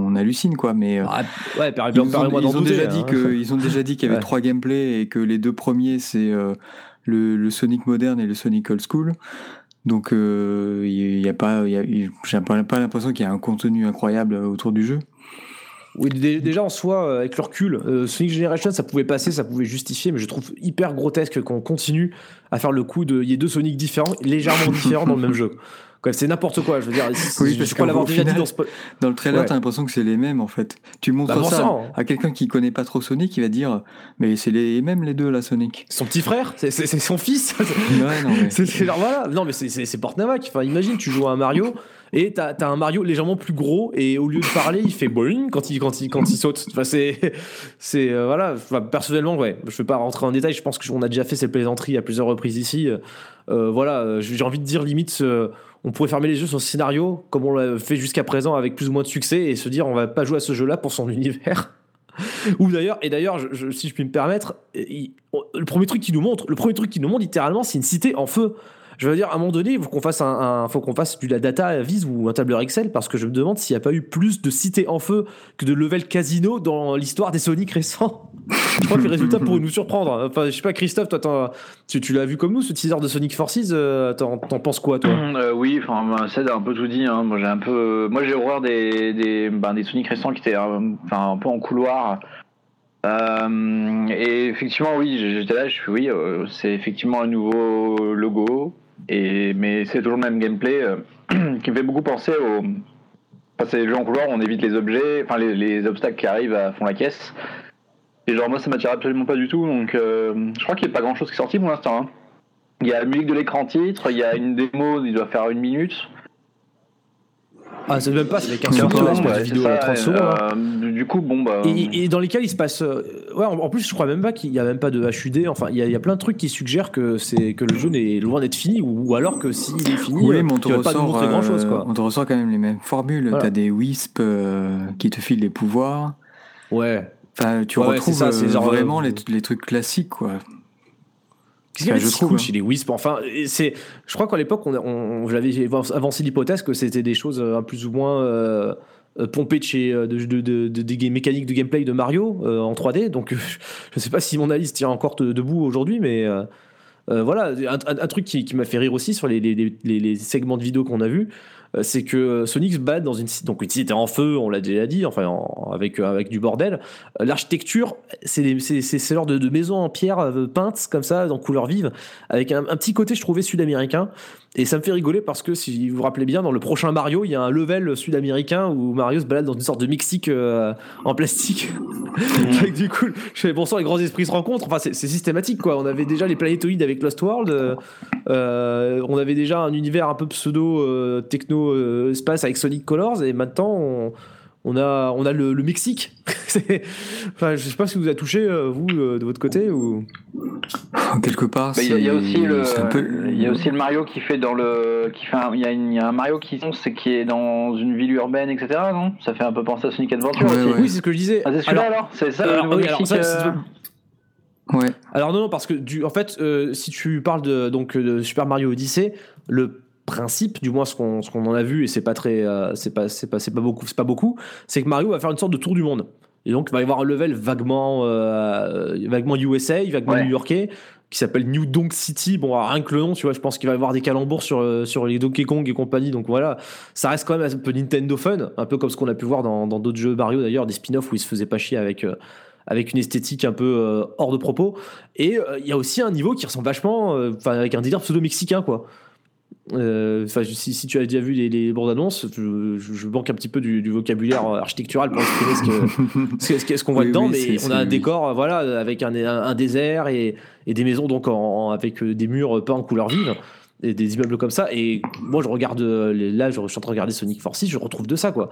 on hallucine, quoi. Mais euh, Ah, ouais, ils, ont, ils ont déjà hein. dit que, ils ont déjà dit qu'il y avait [laughs] Ouais. trois gameplays et que les deux premiers, c'est euh, le, le Sonic moderne et le Sonic old school. Donc, euh, il y a pas, y a- j'ai pas, pas l'impression qu'il y a un contenu incroyable autour du jeu. Oui, dé- déjà en soi, euh, avec le recul, euh, Sonic Generation, ça pouvait passer, ça pouvait justifier, mais je trouve hyper grotesque qu'on continue à faire le coup de. Il y a deux Sonic différents, légèrement différents dans le même jeu. [laughs] C'est n'importe quoi, je veux dire. Oui, je crois l'avoir déjà dit dans ce. Dans le trailer, Ouais. t'as l'impression que c'est les mêmes en fait. Tu montres Bah, ça à quelqu'un qui connaît pas trop Sonic, il va dire Mais c'est les mêmes les deux là, Sonic. Son petit frère, c'est son fils. Ouais, non, [laughs] mais- C'est voilà. Non, mais c'est- Portnavac. Enfin, imagine, tu joues à un Mario et t'as as un Mario légèrement plus gros et au lieu de parler, il fait boing quand il, quand il, quand il saute. Enfin, c'est. c'est euh, voilà. Enfin, personnellement, ouais. Je vais pas rentrer en détail. Je pense qu'on a déjà fait cette plaisanterie à plusieurs reprises ici. Euh, voilà. J'ai envie de dire, limite, euh, on pourrait fermer les yeux sur ce scénario comme on l'a fait jusqu'à présent avec plus ou moins de succès et se dire, on va pas jouer à ce jeu-là pour son [laughs] univers. Ou d'ailleurs, et d'ailleurs, si je puis me permettre, le premier truc qui nous montre, le premier truc qui nous montre littéralement, c'est une cité en feu. Je veux dire, à un moment donné, il faut qu'on fasse un, fasse du la data vise ou un tableur Excel parce que je me demande s'il n'y a pas eu plus de cités en feu que de level casino dans l'histoire des Sonic récents. Je crois que les résultats pourraient nous surprendre. Enfin, je sais pas, Christophe, toi, tu, l'as vu comme nous, ce teaser de Sonic Forces, euh, t'en penses quoi, toi? Euh, oui, enfin, bah, Ced a un peu tout dit. Hein. Moi, j'ai un peu, moi, j'ai horreur des des, ben, Sonic récents qui étaient, euh, enfin, un peu en couloir. Euh, et effectivement, oui, j'étais là, je suis oui, c'est effectivement un nouveau logo, et mais c'est toujours le même gameplay [clears throat] qui me fait beaucoup penser au. C'est les jeux en couloir, on évite les objets, enfin les, les obstacles qui arrivent à fond la caisse. Et genre moi, ça m'attire absolument pas du tout, donc euh, je crois qu'il n'y a pas grand chose qui est sorti pour l'instant. hein. Il y a la musique de l'écran titre, il y a une démo, il doit faire une minute. Ah, c'est même pas, c'est les 15 15 secondes, secondes, pas ouais, vidéos ça, à 30 et, secondes. hein. euh, du coup, bon, bah. Et, et dans lesquels il se passe. euh, ouais, en, en plus, je crois même pas qu'il y a même pas de HUD. Enfin, il y, a- il y a plein de trucs qui suggèrent que, c'est, que le jeu n'est loin d'être fini, ou, ou alors que s'il est fini, Oui, mais on te, il va pas nous ressort, montrer grand chose. Quoi. on te ressort quand même les mêmes formules. Voilà. T'as des wisps euh, qui te filent des pouvoirs. Ouais. Enfin, tu Ouais, retrouves ça, euh, genre, vraiment euh, les, les trucs classiques, quoi. Qu'est-ce qu'il y avait Enfin, de je si trouve, cool hein. chez les Wisp? Enfin, c'est, je crois qu'à l'époque, on, on, j'avais avancé l'hypothèse que c'était des choses euh, plus ou moins pompées de chez de, de, de- de- des mécaniques de gameplay de Mario euh, en 3D. Donc, [laughs] je sais pas si mon analyse tient encore debout aujourd'hui, mais euh, voilà, un, un- un truc qui, qui m'a fait rire aussi sur les, les, les- les segments de vidéos qu'on a vus, euh, c'est que Sonic se bat dans une donc une cité en feu, on l'a déjà dit, enfin en- avec euh, avec du bordel. Euh, L'architecture, c'est c'est genre de, de maisons en pierre euh, peintes comme ça, en couleur vive, avec un petit côté je trouvais sud-américain. Et ça me fait rigoler parce que si vous vous rappelez bien, dans le prochain Mario, il y a un level sud-américain où Mario se balade dans une sorte de Mexique euh, en plastique. [laughs] Avec du coup, je fais bon sang, les grands esprits se rencontrent. Enfin, c'est systématique quoi. On avait déjà les planétoïdes avec Lost World. euh, euh, on avait déjà un univers un peu pseudo euh, techno espace avec Sonic Colors et maintenant on, on a on a le, le Mexique. [laughs] C'est- enfin, je sais pas si vous a touché euh, vous euh, de votre côté ou? Quelque part, Bah, Il y, a- y aussi le, c'est un peu. il y a aussi le Mario qui fait dans le, qui fait, un- il y a, y un Mario qui, c'est qui est dans une ville urbaine, etc. Non? Ça fait un peu penser à Sonic Adventure Ouais, aussi. ouais. Oui, c'est ce que je disais. Ah, c'est celui-là Alors- alors, C'est ça alors, le nouveau oui, alors, ça, euh, Ouais. Alors non, non, parce que du, en fait, euh, si tu parles de donc de Super Mario Odyssey, le principe, du moins ce qu'on en a vu et c'est pas très, euh, c'est pas c'est pas pas beaucoup, c'est pas beaucoup, c'est que Mario va faire une sorte de tour du monde. Et donc, il va y avoir un level vaguement, euh, vaguement USA, vaguement Ouais. new-yorkais, qui s'appelle New Donk City. Bon, rien que le nom, tu vois, je pense qu'il va y avoir des calembours sur, euh, sur les Donkey Kong et compagnie. Donc voilà, ça reste quand même un peu Nintendo fun, un peu comme ce qu'on a pu voir dans dans d'autres jeux Mario d'ailleurs, des spin-offs où ils se faisaient pas chier avec. euh, avec une esthétique un peu euh, hors de propos. Et euh, il y a aussi un niveau qui ressemble vachement, euh, enfin avec un délire pseudo-mexicain, quoi. Euh, Enfin, si, si tu as déjà vu les, les bandes annonces, je, je- je manque un petit peu du, du vocabulaire euh, architectural pour exprimer ce [laughs] qu'on voit Oui, dedans, oui, mais on a un décor, euh, voilà, avec un, un- un désert et, et des maisons donc en, en- avec des murs peints en couleur vive et des immeubles comme ça. Et moi, je regarde là, je, suis en train de regarder Sonic Forces, je retrouve de ça, quoi.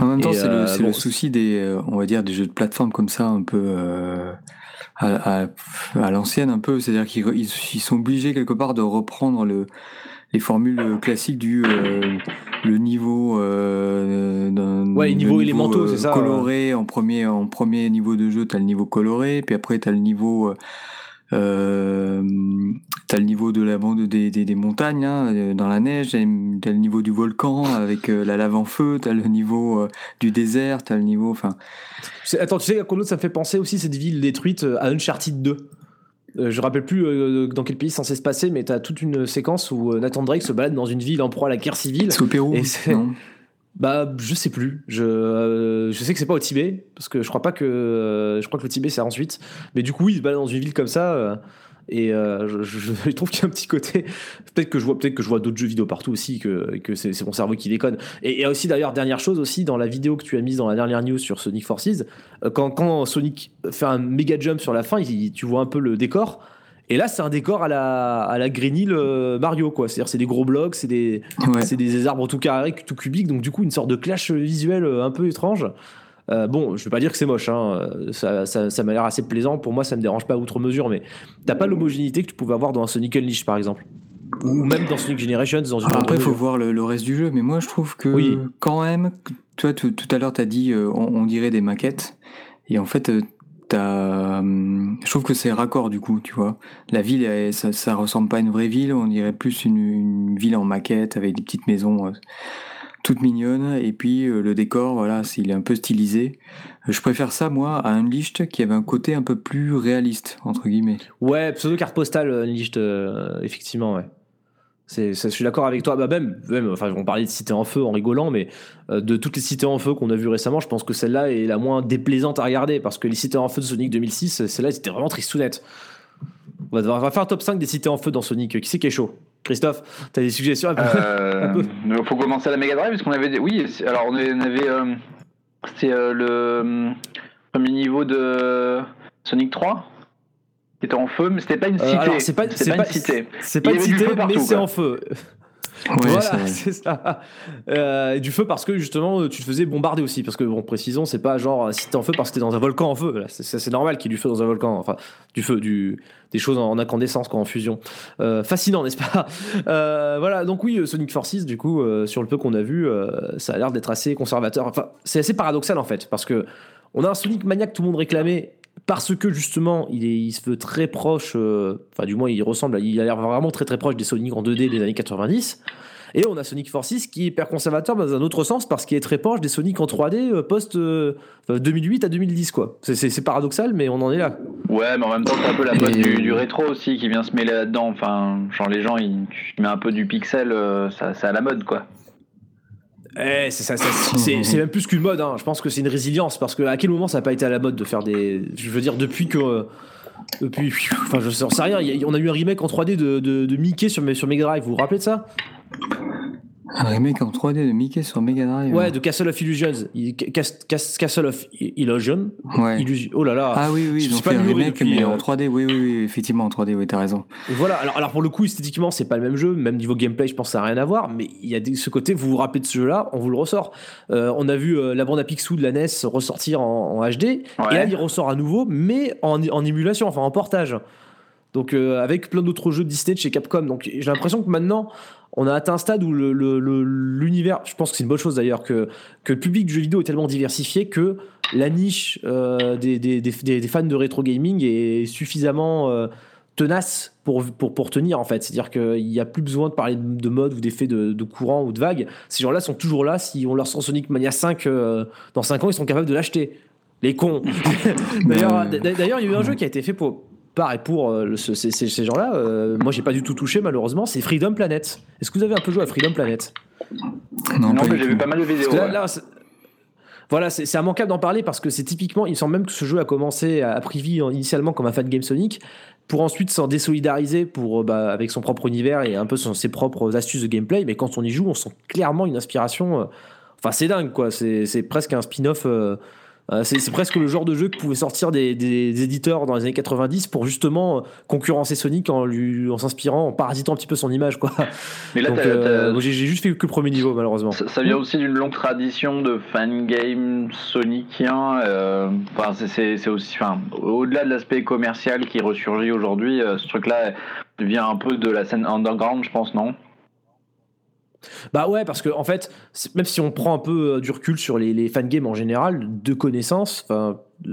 En même temps, c'est euh, le, c'est bon, le souci des, on va dire, des jeux de plateforme comme ça, un peu euh, à, à- à l'ancienne, un peu. C'est-à-dire qu'ils sont obligés quelque part de reprendre le, les formules classiques du euh, le niveau, euh, Ouais, le niveaux élémentaux, c'est ça, coloré. en premier en premier niveau de jeu, t'as le niveau coloré, puis après t'as le niveau euh, euh, t'as le niveau de la bande des, des, des montagnes euh, dans la neige, t'as le niveau du volcan avec euh, la lave en feu, t'as le niveau euh, du désert, t'as le niveau, enfin, Attends, tu sais à quoi d'autre ça me fait penser aussi cette ville détruite euh, à Uncharted 2 Euh, je rappelle plus euh, dans quel pays c'est censé se passer, mais t'as toute une séquence où euh, Nathan Drake se balade dans une ville en proie à la guerre civile. c'est au Pérou, Et [laughs] c'est- non Bah, je sais plus. Je, euh, je sais que c'est pas au Tibet, parce que je crois pas que. je crois que le Tibet c'est ensuite. Mais du coup, oui, il se balade dans une ville comme ça. Et euh, je, je- [laughs] je trouve qu'il y a un petit côté. Peut-être que je vois, peut-être que je vois d'autres jeux vidéo partout aussi, que, que c'est mon cerveau qui déconne. Et, et aussi d'ailleurs, dernière chose aussi, dans la vidéo que tu as mise dans la dernière news sur Sonic Forces, euh, quand, quand Sonic fait un méga jump sur la fin, il- tu vois un peu le décor. Et là, c'est un décor à la, à la Green Hill euh, Mario, quoi. C'est-à-dire, c'est des gros blocs, c'est des, Ouais. c'est des arbres tout carrés, tout cubiques, donc du coup une sorte de clash visuel un peu étrange. Euh, bon, je vais pas dire que c'est moche, hein. euh, ça, ça, ça m'a l'air assez plaisant. Pour moi, ça me dérange pas outre mesure, mais t'as pas l'homogénéité que tu pouvais avoir dans un Sonic Unleashed par exemple, ou même dans Sonic Generations. Dans une Alors après, il faut voir le, le reste du jeu, mais moi je trouve que Oui. quand même, toi tout, tout à l'heure tu as dit euh, on, on dirait des maquettes, et en fait, euh, je trouve que c'est raccord du coup, tu vois. La ville, elle, ça, ça ressemble pas à une vraie ville, on dirait plus une, une ville en maquette avec des petites maisons euh, toutes mignonnes, et puis euh, le décor, voilà, il est un peu stylisé. Euh, Je préfère ça moi à Unleashed qui avait un côté un peu plus réaliste entre guillemets. Ouais, pseudo carte postale Unleashed, euh, effectivement, ouais. Je suis d'accord avec toi. Bah même, même, enfin, on parlait de cités en feu en rigolant, mais euh, de toutes les cités en feu qu'on a vues récemment, je pense que celle-là est la moins déplaisante à regarder parce que les cités en feu de Sonic 2006, celle-là, c'était vraiment tristounettes. On va, on va faire un top 5 des cités en feu dans Sonic. Qui c'est qui est chaud? Christophe, t'as des suggestions un peu Euh, [laughs] Un peu. Il faut commencer à la Mega Drive, parce qu'on avait. Oui, c'est- alors on avait. euh, C'était euh, le euh, premier niveau de Sonic 3 qui était en feu, mais c'était pas une cité. alors, c'est pas, c'est pas pas, une cité. c'est pas une cité, mais c'est en feu. Ouais, voilà, [laughs] c'est ça. Euh, et du feu parce que justement, tu te faisais bombarder aussi. Parce que, bon, précisons, c'est pas genre si t'es en feu parce que t'es dans un volcan en feu. C'est, normal qu'il y ait du feu dans un volcan. Enfin, du feu, du, des choses en, en incandescence, quoi, en fusion. Euh, fascinant, n'est-ce pas? [laughs] Euh, Voilà, donc oui, euh, Sonic Forces, du coup, euh, sur le peu qu'on a vu, euh, ça a l'air d'être assez conservateur. Enfin, c'est assez paradoxal en fait. Parce que on a un Sonic Mania que tout le monde réclamait. Parce que justement, il, est, il se veut très proche, euh, enfin du moins il ressemble, à- il a l'air vraiment très très proche des Sonic en 2D des années 90. Et on a Sonic Forces qui est hyper conservateur dans un autre sens parce qu'il est très proche des Sonic en 3D euh, post euh, enfin, 2008 à 2010 quoi. C'est- paradoxal mais on en est là. Ouais, mais en même temps, c'est un peu la mode Et- du, du rétro aussi qui vient se mêler là-dedans. Enfin, genre les gens, ils, tu mets un peu du pixel, euh, ça, c'est à la mode, quoi. Eh, c'est ça, ça- c'est même plus qu'une mode. hein. Je pense que c'est une résilience parce que à quel moment ça n'a pas été à la mode de faire des. Je veux dire depuis que. euh, Depuis, enfin, je sais, rien. On a eu un remake en 3D de, de, de Mickey sur, sur Mega Drive. Vous vous rappelez de ça? Un remake en 3D de Mickey sur Mega Drive. Ouais, de Castle of Illusions. Il- Cas- Cas- Castle of Illusion. Ouais. Illusion- Oh là là. Ah oui, oui, suis pas un remake, depuis, mais euh, en 3D, oui, oui, oui, effectivement, en 3D, oui, t'as raison. Et Voilà, alors, alors pour le coup, esthétiquement, c'est pas le même jeu, même niveau gameplay, je pense que ça n'a rien à voir, mais il y a des- ce côté, vous vous rappelez de ce jeu-là, on vous le ressort. Euh, on a vu euh, la bande à Picsou de la NES ressortir en, en HD, et là, il ressort à nouveau, mais en, en émulation, enfin en portage. Donc, euh, avec plein d'autres jeux Disney de chez Capcom. Donc, j'ai l'impression que maintenant, on a atteint un stade où le- le- le- l'univers, je pense que c'est une bonne chose d'ailleurs, que, que le public du jeu vidéo est tellement diversifié que la niche euh, des, des- des- fans de rétro gaming est suffisamment euh, tenace pour, pour, pour tenir en fait. C'est-à-dire qu'il n'y a plus besoin de parler de mode ou d'effets de, de courant ou de vagues. Ces gens-là sont toujours là. Si on leur sort Sonic Mania 5 euh, dans 5 ans, ils sont capables de l'acheter. Les cons. [laughs] D'ailleurs, il y a eu un jeu qui a été fait pour par et pour euh, ce- ces, ces- ces gens-là. euh, moi, j'ai pas du tout touché malheureusement. C'est Freedom Planet. Est-ce que vous avez un peu joué à Freedom Planet? Non, Non, j'ai vu pas mal de vidéos. Là, ouais. là, c'est- voilà, c'est c'est immanquable d'en parler parce que c'est typiquement, il me semble même que ce jeu a commencé à, à Privy en- initialement comme un fan game Sonic, pour ensuite s'en désolidariser pour, euh, bah, avec son propre univers et un peu son- ses propres astuces de gameplay. Mais quand on y joue, on sent clairement une inspiration. euh, Enfin, c'est dingue, quoi. C'est c'est presque un spin-off. Euh, c'est presque le genre de jeu que pouvaient sortir des, des- des éditeurs dans les années 90 pour justement euh, concurrencer Sonic en, lui, en s'inspirant, en parasitant un petit peu son image, quoi. [laughs] Mais là, euh, j'ai juste fait que le premier niveau, malheureusement. Ça, ça vient aussi d'une longue tradition de fangame sonicien. euh, Enfin, c'est- aussi, au-delà de l'aspect commercial qui ressurgit aujourd'hui, ce truc-là vient un peu de la scène underground, je pense, non? Bah ouais, parce que en fait, même si on prend un peu euh, du recul sur les, les fangames en général, de connaissances,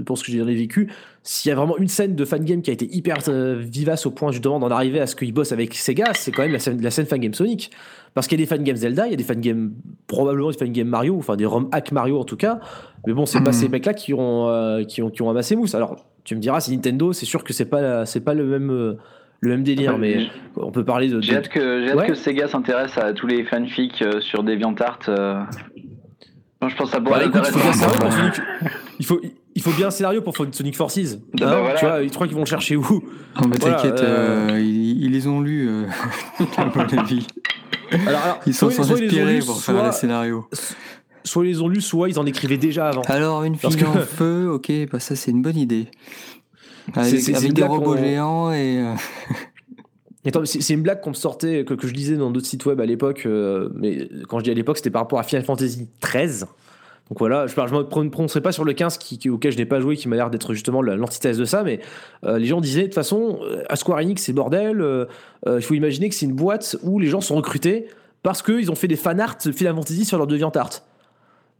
pour ce que j'en ai vécu, s'il y a vraiment une scène de fangame qui a été hyper euh, vivace au point justement d'en arriver à ce qu'ils bossent avec Sega, c'est quand même la scène, la scène fangame Sonic. Parce qu'il y a des fangames Zelda, il y a des fangames, probablement des fangames Mario, enfin des ROM hack Mario en tout cas. Mais bon, c'est pas Mhm. ces mecs-là qui ont, euh, qui, ont, qui ont amassé mousse. Alors, tu me diras, c'est Nintendo, c'est sûr que c'est pas, c'est pas le même, euh, le même délire, mais on peut parler de. J'ai hâte que, j'ai hâte Ouais. que Sega s'intéresse à tous les fanfics euh, sur DeviantArt. euh. Moi, je pense que ça pourrait Bah, écoute, il faut bien un intéressant. scénario pour Sonic. Il faut, il faut bien un scénario pour Sonic Forces. bah Hein, voilà. Tu vois, ils croient qu'ils vont le chercher où? Bah, Voilà, T'inquiète, euh, euh, ils, ils les ont lus, euh, [laughs] à mon avis. alors, alors, Ils sont sans lus, pour soit, faire les scénarios. soit ils les ont lus, soit ils en écrivaient déjà avant. Alors, une Parce fille que- en feu, ok, bah ça c'est une bonne idée. C'est- Avec, c'est- c'est avec une des blague robots qu'on- géants et. euh, [laughs] c'est une blague qu'on me sortait, que, que je lisais dans d'autres sites web à l'époque, euh, mais quand je dis à l'époque, c'était par rapport à Final Fantasy XIII. Donc voilà, je ne me prononcerai pas sur le 15 qui, qui- auquel je n'ai pas joué, qui m'a l'air d'être justement la- l'antithèse de ça, mais euh, les gens disaient de toute façon, à Square Enix, c'est bordel, euh, il faut imaginer que c'est une boîte où les gens sont recrutés parce qu'ils ont fait des fan art Final Fantasy sur leur DeviantArt.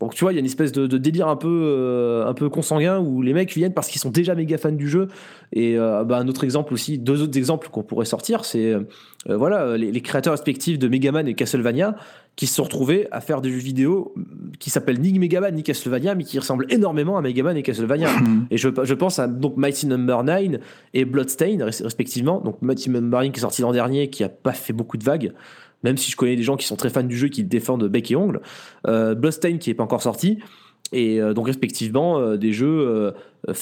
Donc tu vois, il y a une espèce de, de délire un peu, euh, un peu consanguin où les mecs viennent parce qu'ils sont déjà méga fans du jeu. Et euh, bah, un autre exemple aussi, deux autres exemples qu'on pourrait sortir, c'est euh, voilà les, les créateurs respectifs de Megaman et Castlevania qui se sont retrouvés à faire des jeux vidéo qui s'appellent ni Megaman ni Castlevania, mais qui ressemblent énormément à Megaman et Castlevania. Et je, je pense à donc Mighty Number 9 et Bloodstain res- respectivement. Donc Mighty Number 9 qui est sorti l'an dernier, qui a pas fait beaucoup de vagues, même si je connais des gens qui sont très fans du jeu qui le défendent bec et ongle. Euh, Bloodstain qui est pas encore sorti. Et euh, donc respectivement euh, des jeux euh,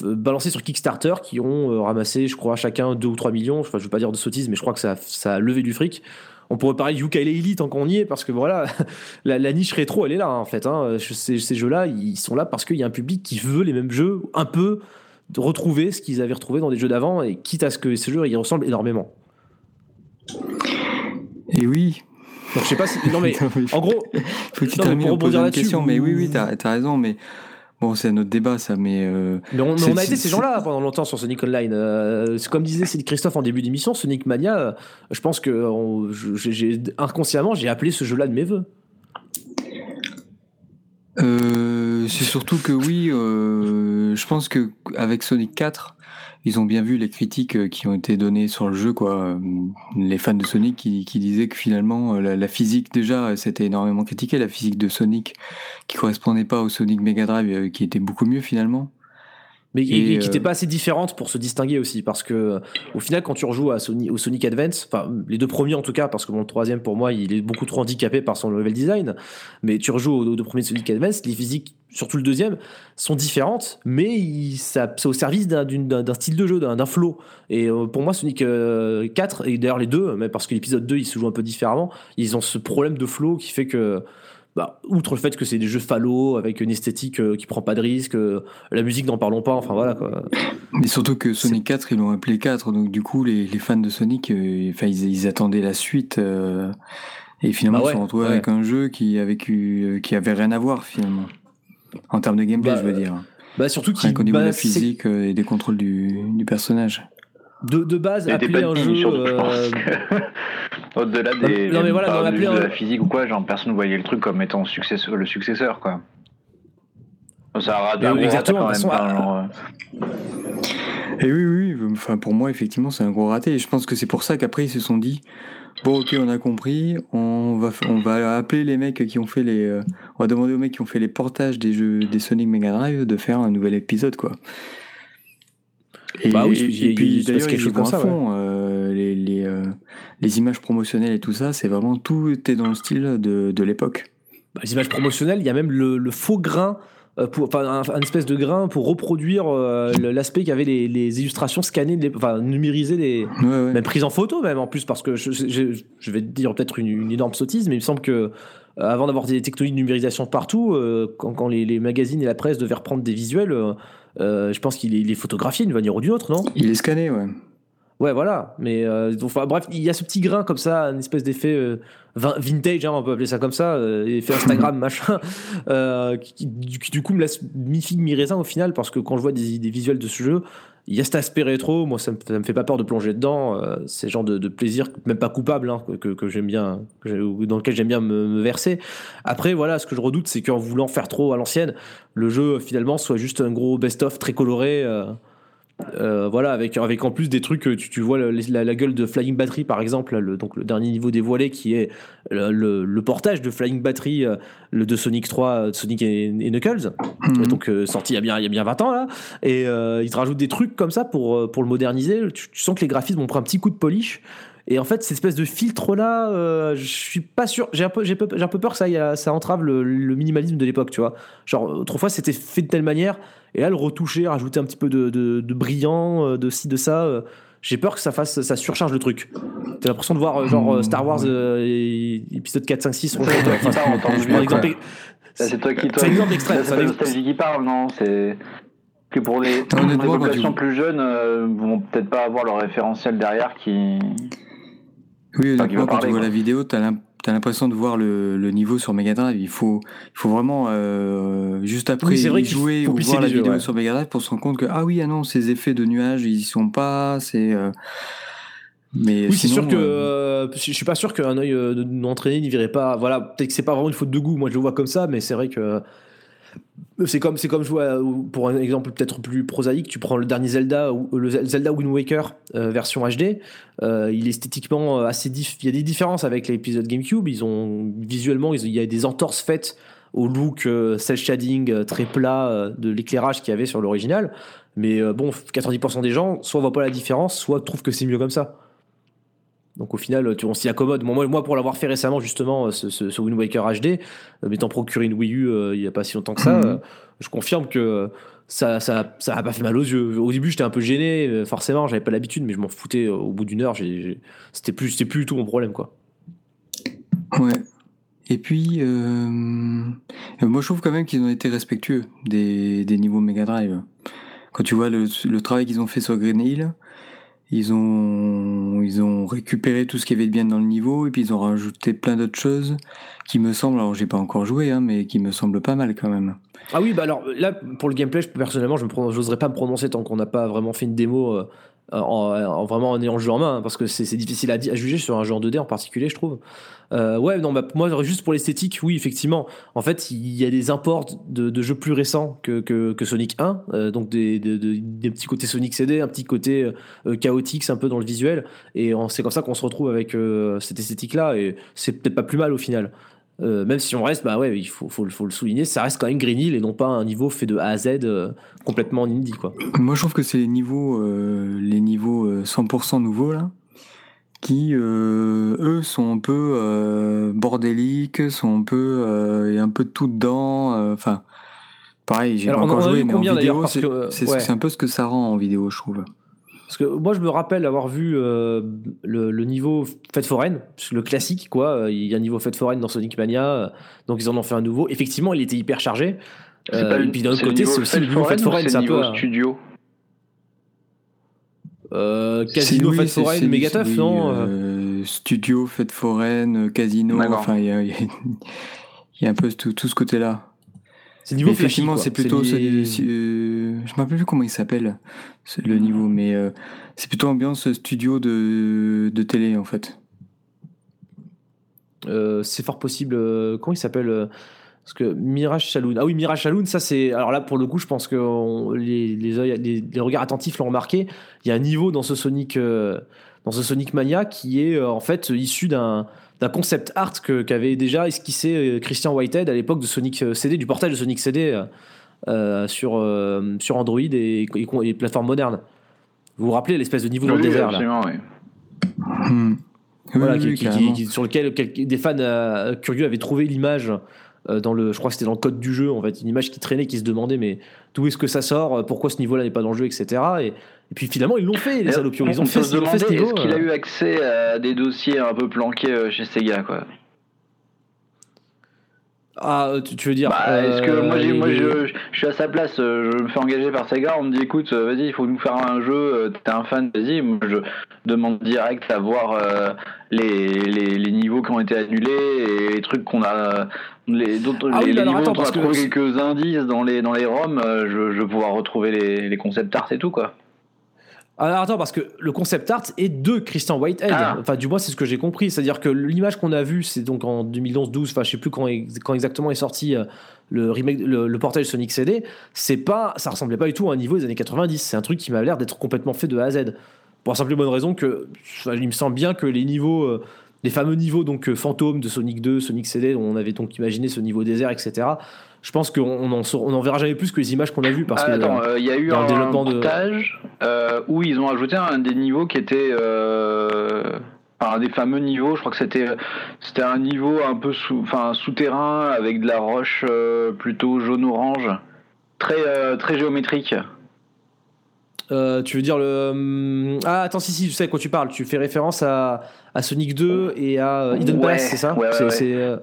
balancés sur Kickstarter qui ont ramassé, je crois, chacun 2 ou 3 millions. Je veux pas dire de sottises, mais je crois que ça, a- levé du fric. On pourrait parler Yooka-Laylee Elite tant qu'on y est, parce que voilà, [laughs] la, niche rétro, elle est là hein, en fait. Hein. Ces, ces jeux-là, ils sont là parce qu'il y a un public qui veut les mêmes jeux, un peu de retrouver ce qu'ils avaient retrouvé dans des jeux d'avant, et quitte à ce que ces jeux ils ressemblent énormément. Et oui. Donc je sais pas si. Non mais [laughs] en gros, faut que tu non, pour rebondir là-dessus, question. Mais oui, oui, t'as as raison. Mais bon, c'est un autre débat, ça. Mais euh, Mais on, a été ces gens-là pendant longtemps sur Sonic Online. Euh, c'est comme disait Cédric Christophe en début d'émission, Sonic Mania, euh, je pense que on- inconsciemment, j'ai appelé ce jeu-là de mes voeux. C'est surtout que oui, je pense que avec Sonic 4, ils ont bien vu les critiques euh, qui ont été données sur le jeu, quoi. Les fans de Sonic qui, disaient que finalement euh, la, la physique déjà, c'était énormément critiqué, la physique de Sonic qui correspondait pas au Sonic Mega Drive, euh, qui était beaucoup mieux finalement. Mais et, qui n'était euh, pas assez différente pour se distinguer aussi. Parce que, euh, au final, quand tu rejoues à Sony, au Sonic Advance, enfin, les deux premiers en tout cas, parce que mon troisième, pour moi, il est beaucoup trop handicapé par son level design. Mais tu rejoues aux, deux premiers Sonic Advance, les physiques, surtout le deuxième, sont différentes, mais il- ça, c'est au service d'un, style de jeu, d'un, d'un flow. Et euh, pour moi, Sonic euh, 4, et d'ailleurs les deux, mais parce que l'épisode 2, il se joue un peu différemment, ils ont ce problème de flow qui fait que. Bah, outre le fait que c'est des jeux phallo avec une esthétique euh, qui prend pas de risque, euh, la musique n'en parlons pas, enfin voilà quoi. Mais surtout que Sonic 4, ils l'ont appelé 4, donc du coup, les, les fans de Sonic, euh, ils, ils attendaient la suite. euh, et finalement, Bah ouais, ils se sont retrouvés ouais. avec un jeu qui, avec, eu- qui avait rien à voir finalement. En termes de gameplay, Bah, je veux dire. Bah surtout qu'il niveau de la physique euh, et des contrôles du, du personnage. De, de base appeler pas un jeu euh, [laughs] Au-delà des. Non, mais voilà, pas on juste appelait de un- la physique ou quoi, genre personne ne voyait le truc comme étant successeur, le successeur, quoi. Ça aura Bah oui, exactement, façon, pas, genre, euh, Et oui, oui, enfin, pour moi, effectivement, c'est un gros raté. Et je pense que c'est pour ça qu'après, ils se sont dit bon, ok, on a compris. On va, on va appeler les mecs qui ont fait les. euh, on va demander aux mecs qui ont fait les portages des jeux des Sonic Mega Drive de faire un nouvel épisode, quoi. Et, Bah oui, et- il y a- et puis il d'ailleurs, quelque ils chose y vont comme ça, fond. euh, les, les, euh, les images promotionnelles et tout ça, c'est vraiment tout est dans le style de, de l'époque. Bah, les images promotionnelles, il y a même le, le faux grain, euh, pour, enfin un, un espèce de grain pour reproduire euh, l'aspect qu'avaient les, les illustrations scannées, enfin numérisées, les, Ouais, ouais. même prises en photo même en plus, parce que je, je- je vais dire peut-être une, une énorme sottise, mais il me semble que euh, avant d'avoir des technologies de numérisation partout, euh, quand, quand les, les magazines et la presse devaient reprendre des visuels, euh, euh, je pense qu'il est, il est photographié d'une manière ou d'une autre, non? Il est scanné, ouais. Ouais, voilà. Mais euh, donc, enfin, bref, il y a ce petit grain comme ça, une espèce d'effet euh, vin- vintage, hein, on peut appeler ça comme ça, euh, effet Instagram, [laughs] machin, qui, qui, du- qui, du coup me laisse mi-figue, mi-raisin au final, parce que quand je vois des, des visuels de ce jeu, il y a cet aspect moi ça me, fait pas peur de plonger dedans, euh, c'est genre de, plaisir, même pas coupable, hein, j'aime bien, dans lequel j'aime bien me, me verser. Après, voilà, ce que je redoute, c'est qu'en voulant faire trop à l'ancienne, le jeu finalement soit juste un gros best-of très coloré. euh, euh, voilà, avec, avec en plus des trucs, euh, tu, tu vois la, la gueule de Flying Battery par exemple, le, donc le dernier niveau dévoilé qui est le, le- le portage de Flying Battery, euh, le de Sonic 3, euh, Sonic et, et Knuckles, Mhm. donc euh, sorti il y, a bien, il y a bien 20 ans là, et euh, ils te rajoutent des trucs comme ça pour, pour le moderniser, tu, tu sens que les graphismes ont pris un petit coup de polish. Et en fait, cette espèce de filtre là, euh, je suis pas sûr. J'ai un peu, j'ai un peu peur que ça, ça entrave le, le minimalisme de l'époque, tu vois. Genre, autrefois, c'était fait de telle manière, et là, le retoucher, rajouter un petit peu de, de, de brillant, euh, de ci, de ça, euh, j'ai peur que ça fasse, ça surcharge le truc. T'as l'impression de voir, euh, genre, Star Wars euh, et- épisode 4, 5, 6. C'est toi qui parles, entends je prends exemple. C'est toi qui toi. C'est un exemple extrême. C'est Nostalgie qui parle, non? C'est que pour les, les populations tu- plus jeunes, euh, vont peut-être pas avoir leur référentiel derrière qui. Oui, Enfin, quand parler, tu vois quoi. la vidéo, t'as l'im- t'as l'impression de voir le, le niveau sur Mega Drive. Il faut, il faut vraiment, euh, juste après Oui, vrai jouer ou voir la vidéo ouais. sur Mega Drive pour se rendre compte que, ah oui, ah non, ces effets de nuages, ils y sont pas, c'est. euh, Mais Oui, c'est sûr que euh, je suis pas sûr qu'un œil entraîné n'y verrait pas. Voilà, peut-être que c'est pas vraiment une faute de goût. Moi, je le vois comme ça, mais c'est vrai que c'est comme c'est comme euh, pour un exemple peut-être plus prosaïque. Tu prends le dernier Zelda ou le Zelda Wind Waker euh, version HD. euh, il est esthétiquement euh, assez diff. Il y a des différences avec l'épisode GameCube. Ils ont visuellement, il y a des entorses faites au look euh, cel shading euh, très plat euh, de l'éclairage qu'il y avait sur l'original. Mais euh, bon, 90% des gens soit voient pas la différence, soit trouvent que c'est mieux comme ça. Donc au final, tu, on s'y accommode. Bon, moi, moi, pour l'avoir fait récemment, justement, ce, ce, ce Wind Waker HD, euh, m'étant procuré une Wii U euh, il n'y a pas si longtemps que ça, Mhm. euh, je confirme que ça ça ça a pas fait mal aux yeux. Au début, j'étais un peu gêné, euh, forcément, j'avais pas l'habitude, mais je m'en foutais. euh, Au bout d'une heure, c'était plus, c'était plus du tout mon problème, quoi. Ouais. Et puis, euh, moi je trouve quand même qu'ils ont été respectueux des, des niveaux Mega Drive. Quand tu vois le, le travail qu'ils ont fait sur Green Hill, ils ont, ils ont récupéré tout ce qu'il y avait de bien dans le niveau et puis ils ont rajouté plein d'autres choses qui me semblent, alors j'ai pas encore joué, hein, mais qui me semblent pas mal quand même. Ah oui, bah alors là, pour le gameplay, personnellement, je j'oserais pas me prononcer tant qu'on n'a pas vraiment fait une démo euh, en, en- vraiment en ayant le jeu en main, hein, parce que c'est difficile à, juger sur un jeu en 2D en particulier, je trouve. Euh, ouais, non, bah, moi, juste pour l'esthétique, oui, effectivement. En fait, il y a des imports de, jeux plus récents que, Sonic 1, euh, donc des, petits côtés Sonic CD, un petit côté euh, chaotique, un peu dans le visuel, et c'est comme ça qu'on se retrouve avec euh, cette esthétique-là, et c'est peut-être pas plus mal au final. Euh, même si on reste, bah ouais, il faut, faut, le- faut le souligner, ça reste quand même Green Hill et non pas un niveau fait de A à Z euh, complètement en indie, quoi. Moi je trouve que c'est les niveaux, euh, les niveaux euh, 100% nouveaux là, qui euh, eux sont un peu euh, bordéliques, sont un peu euh, et un peu de tout dedans. euh, Enfin, pareil, j'ai encore joué, mais en vidéo, ouais. c'est un peu ce que ça rend en vidéo, je trouve. Parce que moi, je me rappelle avoir vu euh, le, le niveau fête foraine, le classique, quoi. euh, Il y a un niveau fête foraine dans Sonic Mania, euh, donc ils en ont fait un nouveau. Effectivement, il était hyper chargé. C'est Euh, pas le- et puis d'un autre côté, c'est aussi le niveau fête Foraine c'est un peu studio? euh, Casino oui, fête c'est- foraine, méga tough, oui, non Studio, fête foraine, casino, enfin, il y a, y y un peu tout, tout ce côté-là. C'est niveau flashy, c'est plutôt. euh, je me rappelle plus comment il s'appelle le niveau, mais euh, c'est plutôt ambiance studio de, de télé en fait. Euh, c'est fort possible. euh, comment il s'appelle Parce que Mirage Saloon. Ah oui, Mirage Saloon, ça c'est. Alors là, pour le coup, je pense que on- les, les, les, les regards attentifs l'ont remarqué. Il y a un niveau dans ce Sonic, euh, dans ce Sonic Mania qui est en fait issu d'un d'un concept art que qu'avait déjà esquissé Christian Whitehead à l'époque de Sonic CD, du portage de Sonic CD sur sur Android et, et, plateformes modernes. Vous vous rappelez l'espèce de niveau dans le désert là oui. Hmm. Voilà, sur lequel, des fans curieux avaient trouvé l'image euh, dans le, je crois que c'était dans le code du jeu, en fait, une image qui traînait, qui se demandait mais d'où est-ce que ça sort, pourquoi ce niveau-là n'est pas dans le jeu, etc. Et, et puis finalement, ils l'ont fait, les salopios. Ils ont fait, ce niveau. Est-ce qu'il a euh. eu accès à des dossiers un peu planqués euh, chez Sega, quoi ah, tu, veux dire bah, Est-ce que moi, moi je, je, suis à sa place, je me fais engager par Sega, on me dit écoute, vas-y, il faut nous faire un jeu, t'es un fan, vas-y, je demande direct à voir les, les, les, niveaux qui ont été annulés et les trucs qu'on a les, d'autres, ah les, les niveaux, parce que... quelques indices dans les, dans les ROM, euh, je, je vais pouvoir retrouver les, les concept art et tout, quoi. Alors attends, parce que le concept art est de Christian Whitehead. Ah. Enfin, du moins, c'est ce que j'ai compris. C'est-à-dire que l'image qu'on a vue, c'est donc en 2011-12, enfin, je sais plus quand, quand, exactement est sorti euh, le remake, le, portage Sonic CD. C'est pas, ça ressemblait pas du tout à un niveau des années 90. C'est un truc qui m'a l'air d'être complètement fait de A à Z. Pour la simple et bonne raison que, il me semble bien que les niveaux. Euh, les fameux niveaux donc euh, fantômes de Sonic 2, Sonic CD, dont on avait donc imaginé ce niveau désert, etc. Je pense qu'on n'en on en verra jamais plus que les images qu'on a vues parce ah, que attends, euh, il y a eu un montage euh, où ils ont ajouté un des niveaux qui était un des fameux niveaux. Je crois que c'était c'était un niveau un peu sous, enfin souterrain avec de la roche plutôt jaune orange, très très géométrique. Euh, tu veux dire le. Ah, attends, si, si, tu sais quoi tu parles. Tu fais référence à, à Sonic 2 et à euh, Hidden Palace, c'est ça? C'est, euh,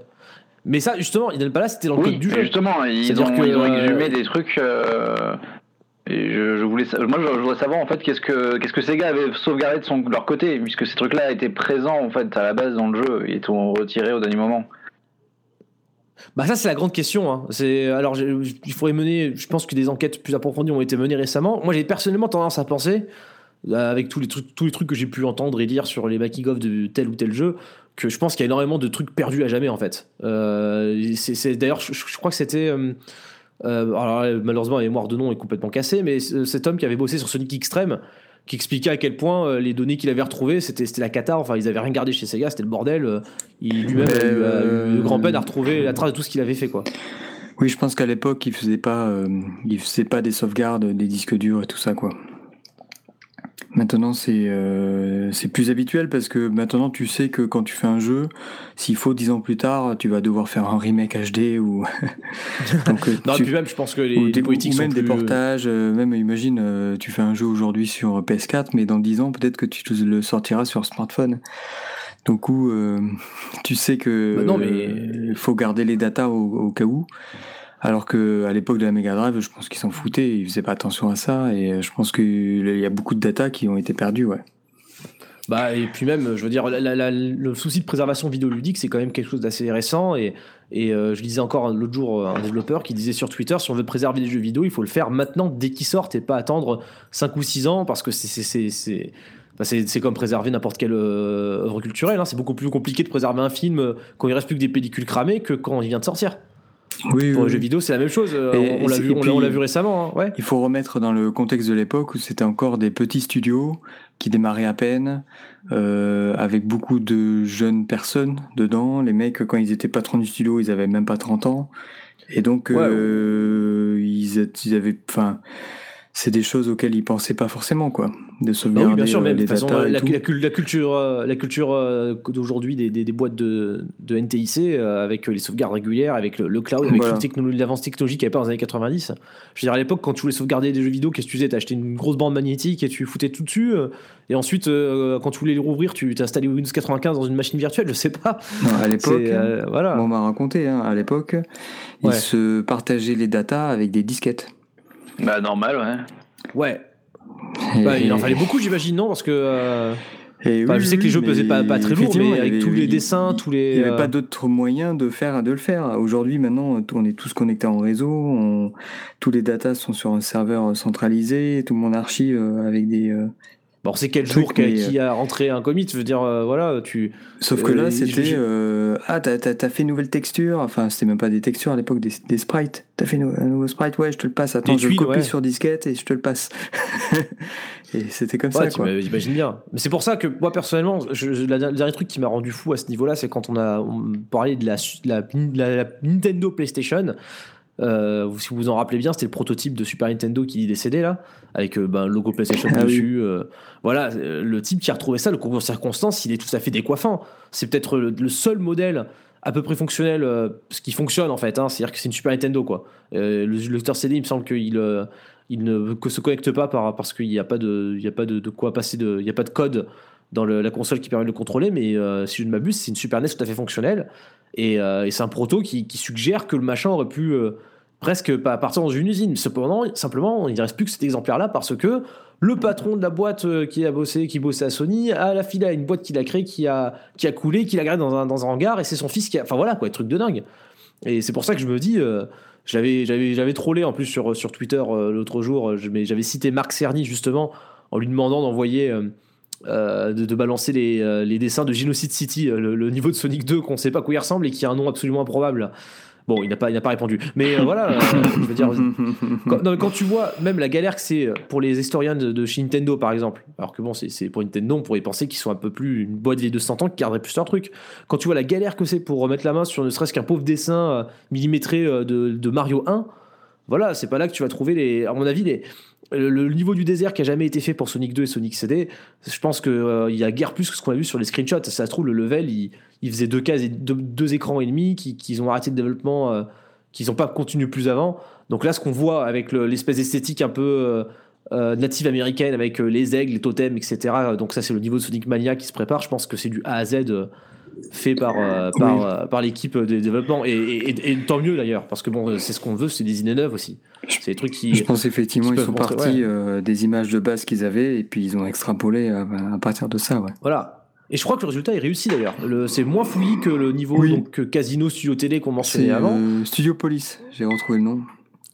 Mais ça, justement, Hidden Palace, c'était dans le code du jeu. Justement, ils, ont, ils ont exhumé des trucs. Et je, je, voulais, moi, je, voudrais savoir en fait qu'est-ce que qu'est-ce que Sega avait sauvegardé de, son, de leur côté, puisque ces trucs-là étaient présents en fait à la base dans le jeu et étaient retirés au dernier moment. Bah ça c'est la grande question. Hein. C'est alors il faudrait mener. Je pense que des enquêtes plus approfondies ont été menées récemment. Moi j'ai personnellement tendance à penser, euh, avec tous les trucs, tous les trucs que j'ai pu entendre et lire sur les making of de tel ou tel jeu, que je pense qu'il y a énormément de trucs perdus à jamais en fait. Euh, c'est d'ailleurs je, crois que c'était euh, alors malheureusement la mémoire de nom est complètement cassée, mais cet homme qui avait bossé sur Sonic Extreme qui expliquait à quel point euh, les données qu'il avait retrouvées, c'était la cata. Enfin, ils avaient rien gardé chez Sega, c'était le bordel. Euh, il lui-même a, eu, grand peine à retrouver la trace de tout ce qu'il avait fait, quoi. Oui, je pense qu'à l'époque, il faisait pas, euh, il faisait pas des sauvegardes, des disques durs et tout ça, quoi. Maintenant, c'est euh, c'est plus habituel parce que maintenant, tu sais que quand tu fais un jeu, s'il faut dix ans plus tard, tu vas devoir faire un remake HD ou. [laughs] Donc, euh, non, puis même, je pense que les, des, politiques ou même des portages. Euh, même, imagine, tu fais un jeu aujourd'hui sur PS4, mais dans dix ans, peut-être que tu le sortiras sur smartphone. Donc, où, tu sais que. Bah non, mais. faut garder les datas au, au cas où. Alors que à l'époque de la Mega Drive, je pense qu'ils s'en foutaient, ils faisaient pas attention à ça, et je pense qu'il y a beaucoup de data qui ont été perdues, ouais. Bah, et puis même, je veux dire, le souci de préservation vidéoludique, c'est quand même quelque chose d'assez récent. Et, et euh, je lisais encore l'autre jour un développeur qui disait sur Twitter si on veut préserver les jeux vidéo, il faut le faire maintenant dès qu'ils sortent et pas attendre 5 ou 6 ans parce que c'est. c'est comme préserver n'importe quelle euh, œuvre culturelle. Hein. C'est beaucoup plus compliqué de préserver un film euh, quand il reste plus que des pellicules cramées que quand il vient de sortir. Oui, pour les jeux vidéo, c'est la même chose. Euh, on, l'a vu, on l'a vu récemment. Hein, ouais. Il faut remettre dans le contexte de l'époque où c'était encore des petits studios qui démarraient à peine, euh, avec beaucoup de jeunes personnes dedans. Les mecs, quand ils étaient patrons du studio, ils avaient même pas 30 ans. Et donc, euh, ils, ils avaient. Enfin c'est des choses auxquelles ils pensaient pas forcément, quoi. De sauvegarder oui, bien sûr, mais les façon, la, la, culture, euh, la culture euh, d'aujourd'hui des, des, des, boîtes de, de NTIC euh, avec les sauvegardes régulières, avec le, cloud, avec l'avance technologique qu'il n'y avait pas dans les années 90. Je veux dire, à l'époque, quand tu voulais sauvegarder des jeux vidéo, qu'est-ce que tu faisais? T'achetais une grosse bande magnétique et tu foutais tout dessus. et ensuite, quand tu voulais les rouvrir, tu t'installais Windows 95 dans une machine virtuelle, je sais pas. à l'époque, voilà. on m'a raconté, hein, à l'époque, ils se partageaient les datas avec des disquettes. Bah, normal, ouais. Ouais. Bah, il en fallait beaucoup, j'imagine, non? Parce que. Euh, je sais que les jeux pesaient pas, pas très lourds, mais avec tous les dessins, tous les. Il n'y avait pas euh, d'autres moyens de faire, de le faire. Aujourd'hui, maintenant, on est tous connectés en réseau, tous les datas sont sur un serveur centralisé, tout le monde archive avec des, Bon, on sait quel Truc, jour qui a- mais, qui a rentré un commit. Je veux dire, euh, voilà, tu. Sauf que Euh, là, je- c'était euh, ah t'as t'as- t'as fait une nouvelle texture. Enfin, c'était même pas des textures à l'époque, des, des sprites. T'as fait un nouveau sprite, ouais, je te le passe. Attends, Des je le copie ouais. sur disquette et je te le passe. [laughs] et c'était comme Ouais, ça, quoi. j'imagine bien. Mais c'est pour ça que moi personnellement, je, je- la- le dernier truc qui m'a rendu fou à ce niveau-là, c'est quand on a on parlait de la, de la, de la- la Nintendo PlayStation. Euh, si vous vous en rappelez bien, c'était le prototype de Super Nintendo qui est décédé là, avec euh, ben, le logo PlayStation Ah oui. dessus. euh, voilà, euh, le type qui a retrouvé ça, le concours de circonstances, il est tout à fait décoiffant. C'est peut-être le, le seul modèle à peu près fonctionnel, ce qui fonctionne en fait. hein, C'est-à-dire que c'est une Super Nintendo quoi. Le, le lecteur CD, il me semble qu'il il ne que se connecte pas par, parce qu'il n'y a pas de, il y a pas de, de quoi passer de, il y a pas de code dans le- la console qui permet de le contrôler. Mais si je ne m'abuse, c'est une Super NES tout à fait fonctionnelle. Et, euh, et c'est un proto qui, suggère que le machin aurait pu euh, presque pas partir dans une usine. Cependant, simplement, il ne reste plus que cet exemplaire-là parce que le patron de la boîte euh, qui a bossé, qui bossait à Sony, a la file à une boîte qu'il a créée, qui a, qui a coulé, qui l'a gardé dans un, dans un hangar, et c'est son fils qui a. Enfin voilà, quoi, truc de dingue. Et c'est pour ça que je me dis. j'avais, j'avais, j'avais trollé en plus sur, sur Twitter l'autre jour, mais j'avais cité Marc Cerny justement en lui demandant d'envoyer, euh, de, de balancer les, euh, les dessins de Genocide City, euh, le, le niveau de Sonic 2 qu'on sait pas quoi il ressemble et qui a un nom absolument improbable. Bon, il n'a pas, il n'a pas répondu. Mais voilà, je veux dire, [laughs] quand, non, mais quand tu vois même la galère que c'est pour les historiens de, de chez Nintendo, par exemple, alors que bon, c'est pour Nintendo, on pourrait penser qu'ils sont un peu plus une boîte vieille de 100 ans qui garderait plus leur truc. Quand tu vois la galère que c'est pour remettre la main sur ne serait-ce qu'un pauvre dessin millimétré de, de Mario 1, voilà, c'est pas là que tu vas trouver les. À mon avis, les, le, niveau du désert qui a jamais été fait pour Sonic 2 et Sonic CD, je pense qu'il il y a guère plus que ce qu'on a vu sur les screenshots. Ça se trouve, le level, il, faisait deux cases et deux, écrans et demi, qui- qu'ils ont arrêté le développement, euh, qu'ils n'ont pas continué plus avant. Donc là, ce qu'on voit avec le- l'espèce d'esthétique un peu euh, euh, native américaine, avec euh, les aigles, les totems, etc. Donc ça, c'est le niveau de Sonic Mania qui se prépare. Je pense que c'est du A à Z euh, fait par, euh, par, Oui. euh, par l'équipe de développement. Et, et- et- et tant mieux d'ailleurs, parce que bon, euh, c'est ce qu'on veut, c'est des idées neuves aussi. C'est des trucs qui... Je pense effectivement ils sont montrer, partis ouais. euh, des images de base qu'ils avaient et puis ils ont extrapolé à, partir de ça, ouais. Voilà. Et je crois que le résultat est réussi d'ailleurs. Le- C'est moins fouillis que le niveau Oui. donc, que Casino Studio Télé qu'on mentionnait avant. Studio Police, j'ai retrouvé le nom.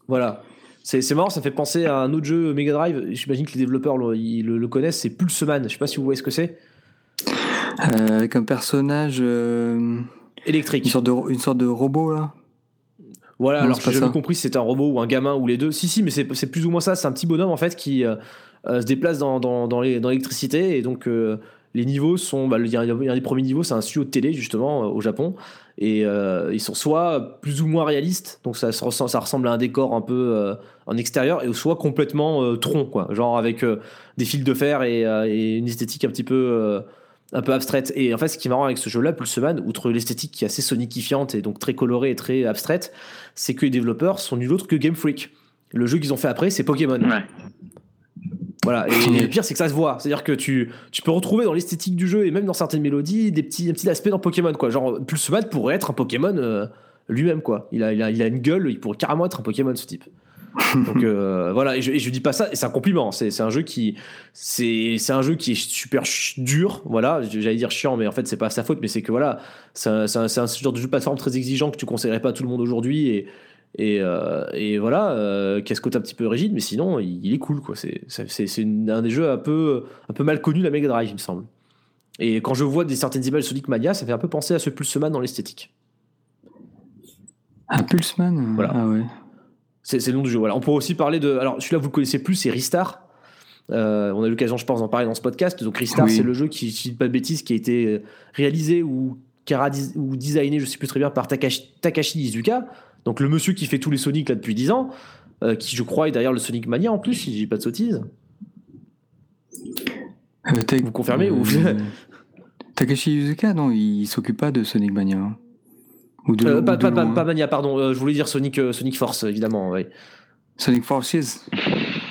Voilà. C'est c'est marrant, ça me fait penser à un autre jeu Mega Drive. J'imagine que les développeurs le, ils le, le connaissent. C'est Pulseman. Je sais pas si vous voyez ce que c'est. Euh, avec un personnage, euh, une, Électrique. sorte de, une sorte de robot là. Voilà, Non, alors c'est j'ai pas jamais ça. compris si c'était un robot ou un gamin ou les deux. Si, si, mais c'est c'est plus ou moins ça. C'est un petit bonhomme en fait qui euh, euh, se déplace dans, dans, dans les- dans l'électricité et donc euh, les niveaux sont. bah, Il y, a il y a un des premiers niveaux, c'est un studio de télé justement euh, au Japon et euh, ils sont soit plus ou moins réalistes, donc ça, se ressemble, ça ressemble à un décor un peu euh, en extérieur, et soit complètement euh, tronc, quoi, genre avec euh, des fils de fer et, euh, et une esthétique un petit peu. euh, un peu abstraite. Et en fait, ce qui est marrant avec ce jeu-là, Pulseman, outre l'esthétique qui est assez soniquifiante et donc très colorée et très abstraite, c'est que les développeurs sont nul autre que Game Freak. Le jeu qu'ils ont fait après, c'est Pokémon. Ouais. Voilà. Et le pire, c'est que ça se voit. C'est-à-dire que tu, tu peux retrouver dans l'esthétique du jeu et même dans certaines mélodies des petits, un petit aspect dans Pokémon. Quoi. Genre, Pulseman pourrait être un Pokémon euh, lui-même. quoi. Il a, il, a, il a une gueule, il pourrait carrément être un Pokémon, ce type. [laughs] Donc euh, voilà, et je, et je dis pas ça, c'est un compliment. C'est un jeu qui, c'est un jeu qui est super dur. Voilà, j'allais dire chiant, mais en fait c'est pas sa faute, mais c'est que voilà, c'est un, genre de jeu de plateforme très exigeant que tu conseillerais pas à tout le monde aujourd'hui, et et, euh, et voilà, euh, qui a ce côté un petit peu rigide, mais sinon il, il est cool quoi. C'est un des jeux un peu un peu mal connu de la Mega Drive, il me semble. Et quand je vois des certaines images Sonic Mania, ça fait un peu penser à ce Pulseman dans l'esthétique. Un Pulseman? Voilà. Ah ouais. C'est le nom du jeu. Voilà. On pourrait aussi parler de. Alors, celui-là, vous le connaissez plus, c'est Ristar. Euh, on a eu l'occasion, je pense, d'en parler dans ce podcast. Donc, Ristar, Oui. c'est le jeu qui, si je dis pas de bêtises, qui a été euh, réalisé ou, ou designé, je sais plus très bien, par Takashi, Takashi Izuka. Donc, le monsieur qui fait tous les Sonic là depuis 10 ans, euh, qui, je crois, est derrière le Sonic Mania en plus, si je dis pas de sottises. Vous confirmez ou- Takashi Yuzuka, non, il s'occupe pas de Sonic Mania. hein. Ou de, Euh, ou pas, de pas, pas- Mania, pardon. euh, je voulais dire Sonic, euh, Sonic Force, évidemment. Sonic Forces.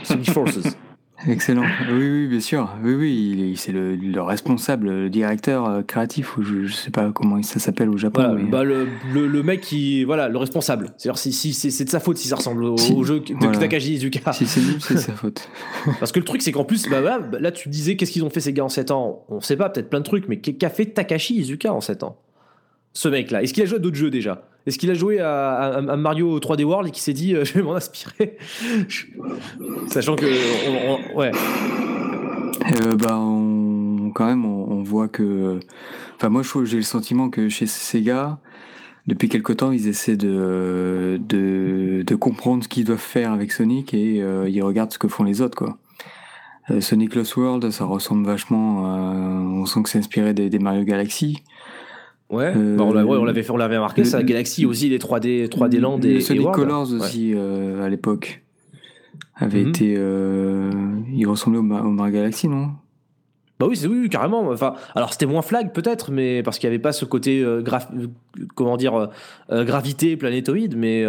Sonic Forces. [laughs] Excellent. Oui, oui, bien sûr. Oui, oui, c'est le, le responsable, le directeur créatif, ou je, je sais pas comment ça s'appelle au Japon. Voilà, mais- bah, le, le, le mec qui. Voilà, le responsable. C'est-à-dire, si, si, c'est de sa faute si ça ressemble au, Si, au jeu de voilà. Takashi Izuka. Si c'est nul, c'est sa [laughs] faute. Parce que le truc, c'est qu'en plus, bah, bah, là, tu disais, qu'est-ce qu'ils ont fait ces gars en 7 ans? On sait pas, peut-être plein de trucs, mais qu'a fait Takashi Izuka en 7 ans? Ce mec-là. Est-ce qu'il a joué à d'autres jeux déjà? Est-ce qu'il a joué à, à- Mario 3D World et qui s'est dit, euh, je vais m'en inspirer? [laughs] Sachant que. ouais. euh, bah, quand même, on, voit que. Enfin, moi, j'ai le sentiment que chez Sega, depuis quelque temps, ils essaient de, de, comprendre ce qu'ils doivent faire avec Sonic et euh, ils regardent ce que font les autres, quoi. Sonic Lost World, ça ressemble vachement. on sent que c'est inspiré des Mario Galaxy. Ouais, Euh, bah, on ouais, on l'avait fait, on l'avait remarqué, ça, Galaxy aussi, les 3D, 3D Land et, Sonic World. Colors aussi, euh, à l'époque, avait Mhm. été. euh, il ressemblait au, Ma- au Mario Galaxy, non? Bah oui, c'est oui, oui, carrément. Enfin, alors c'était moins flag peut-être, mais parce qu'il n'y avait pas ce côté comment dire gravité planétoïde, mais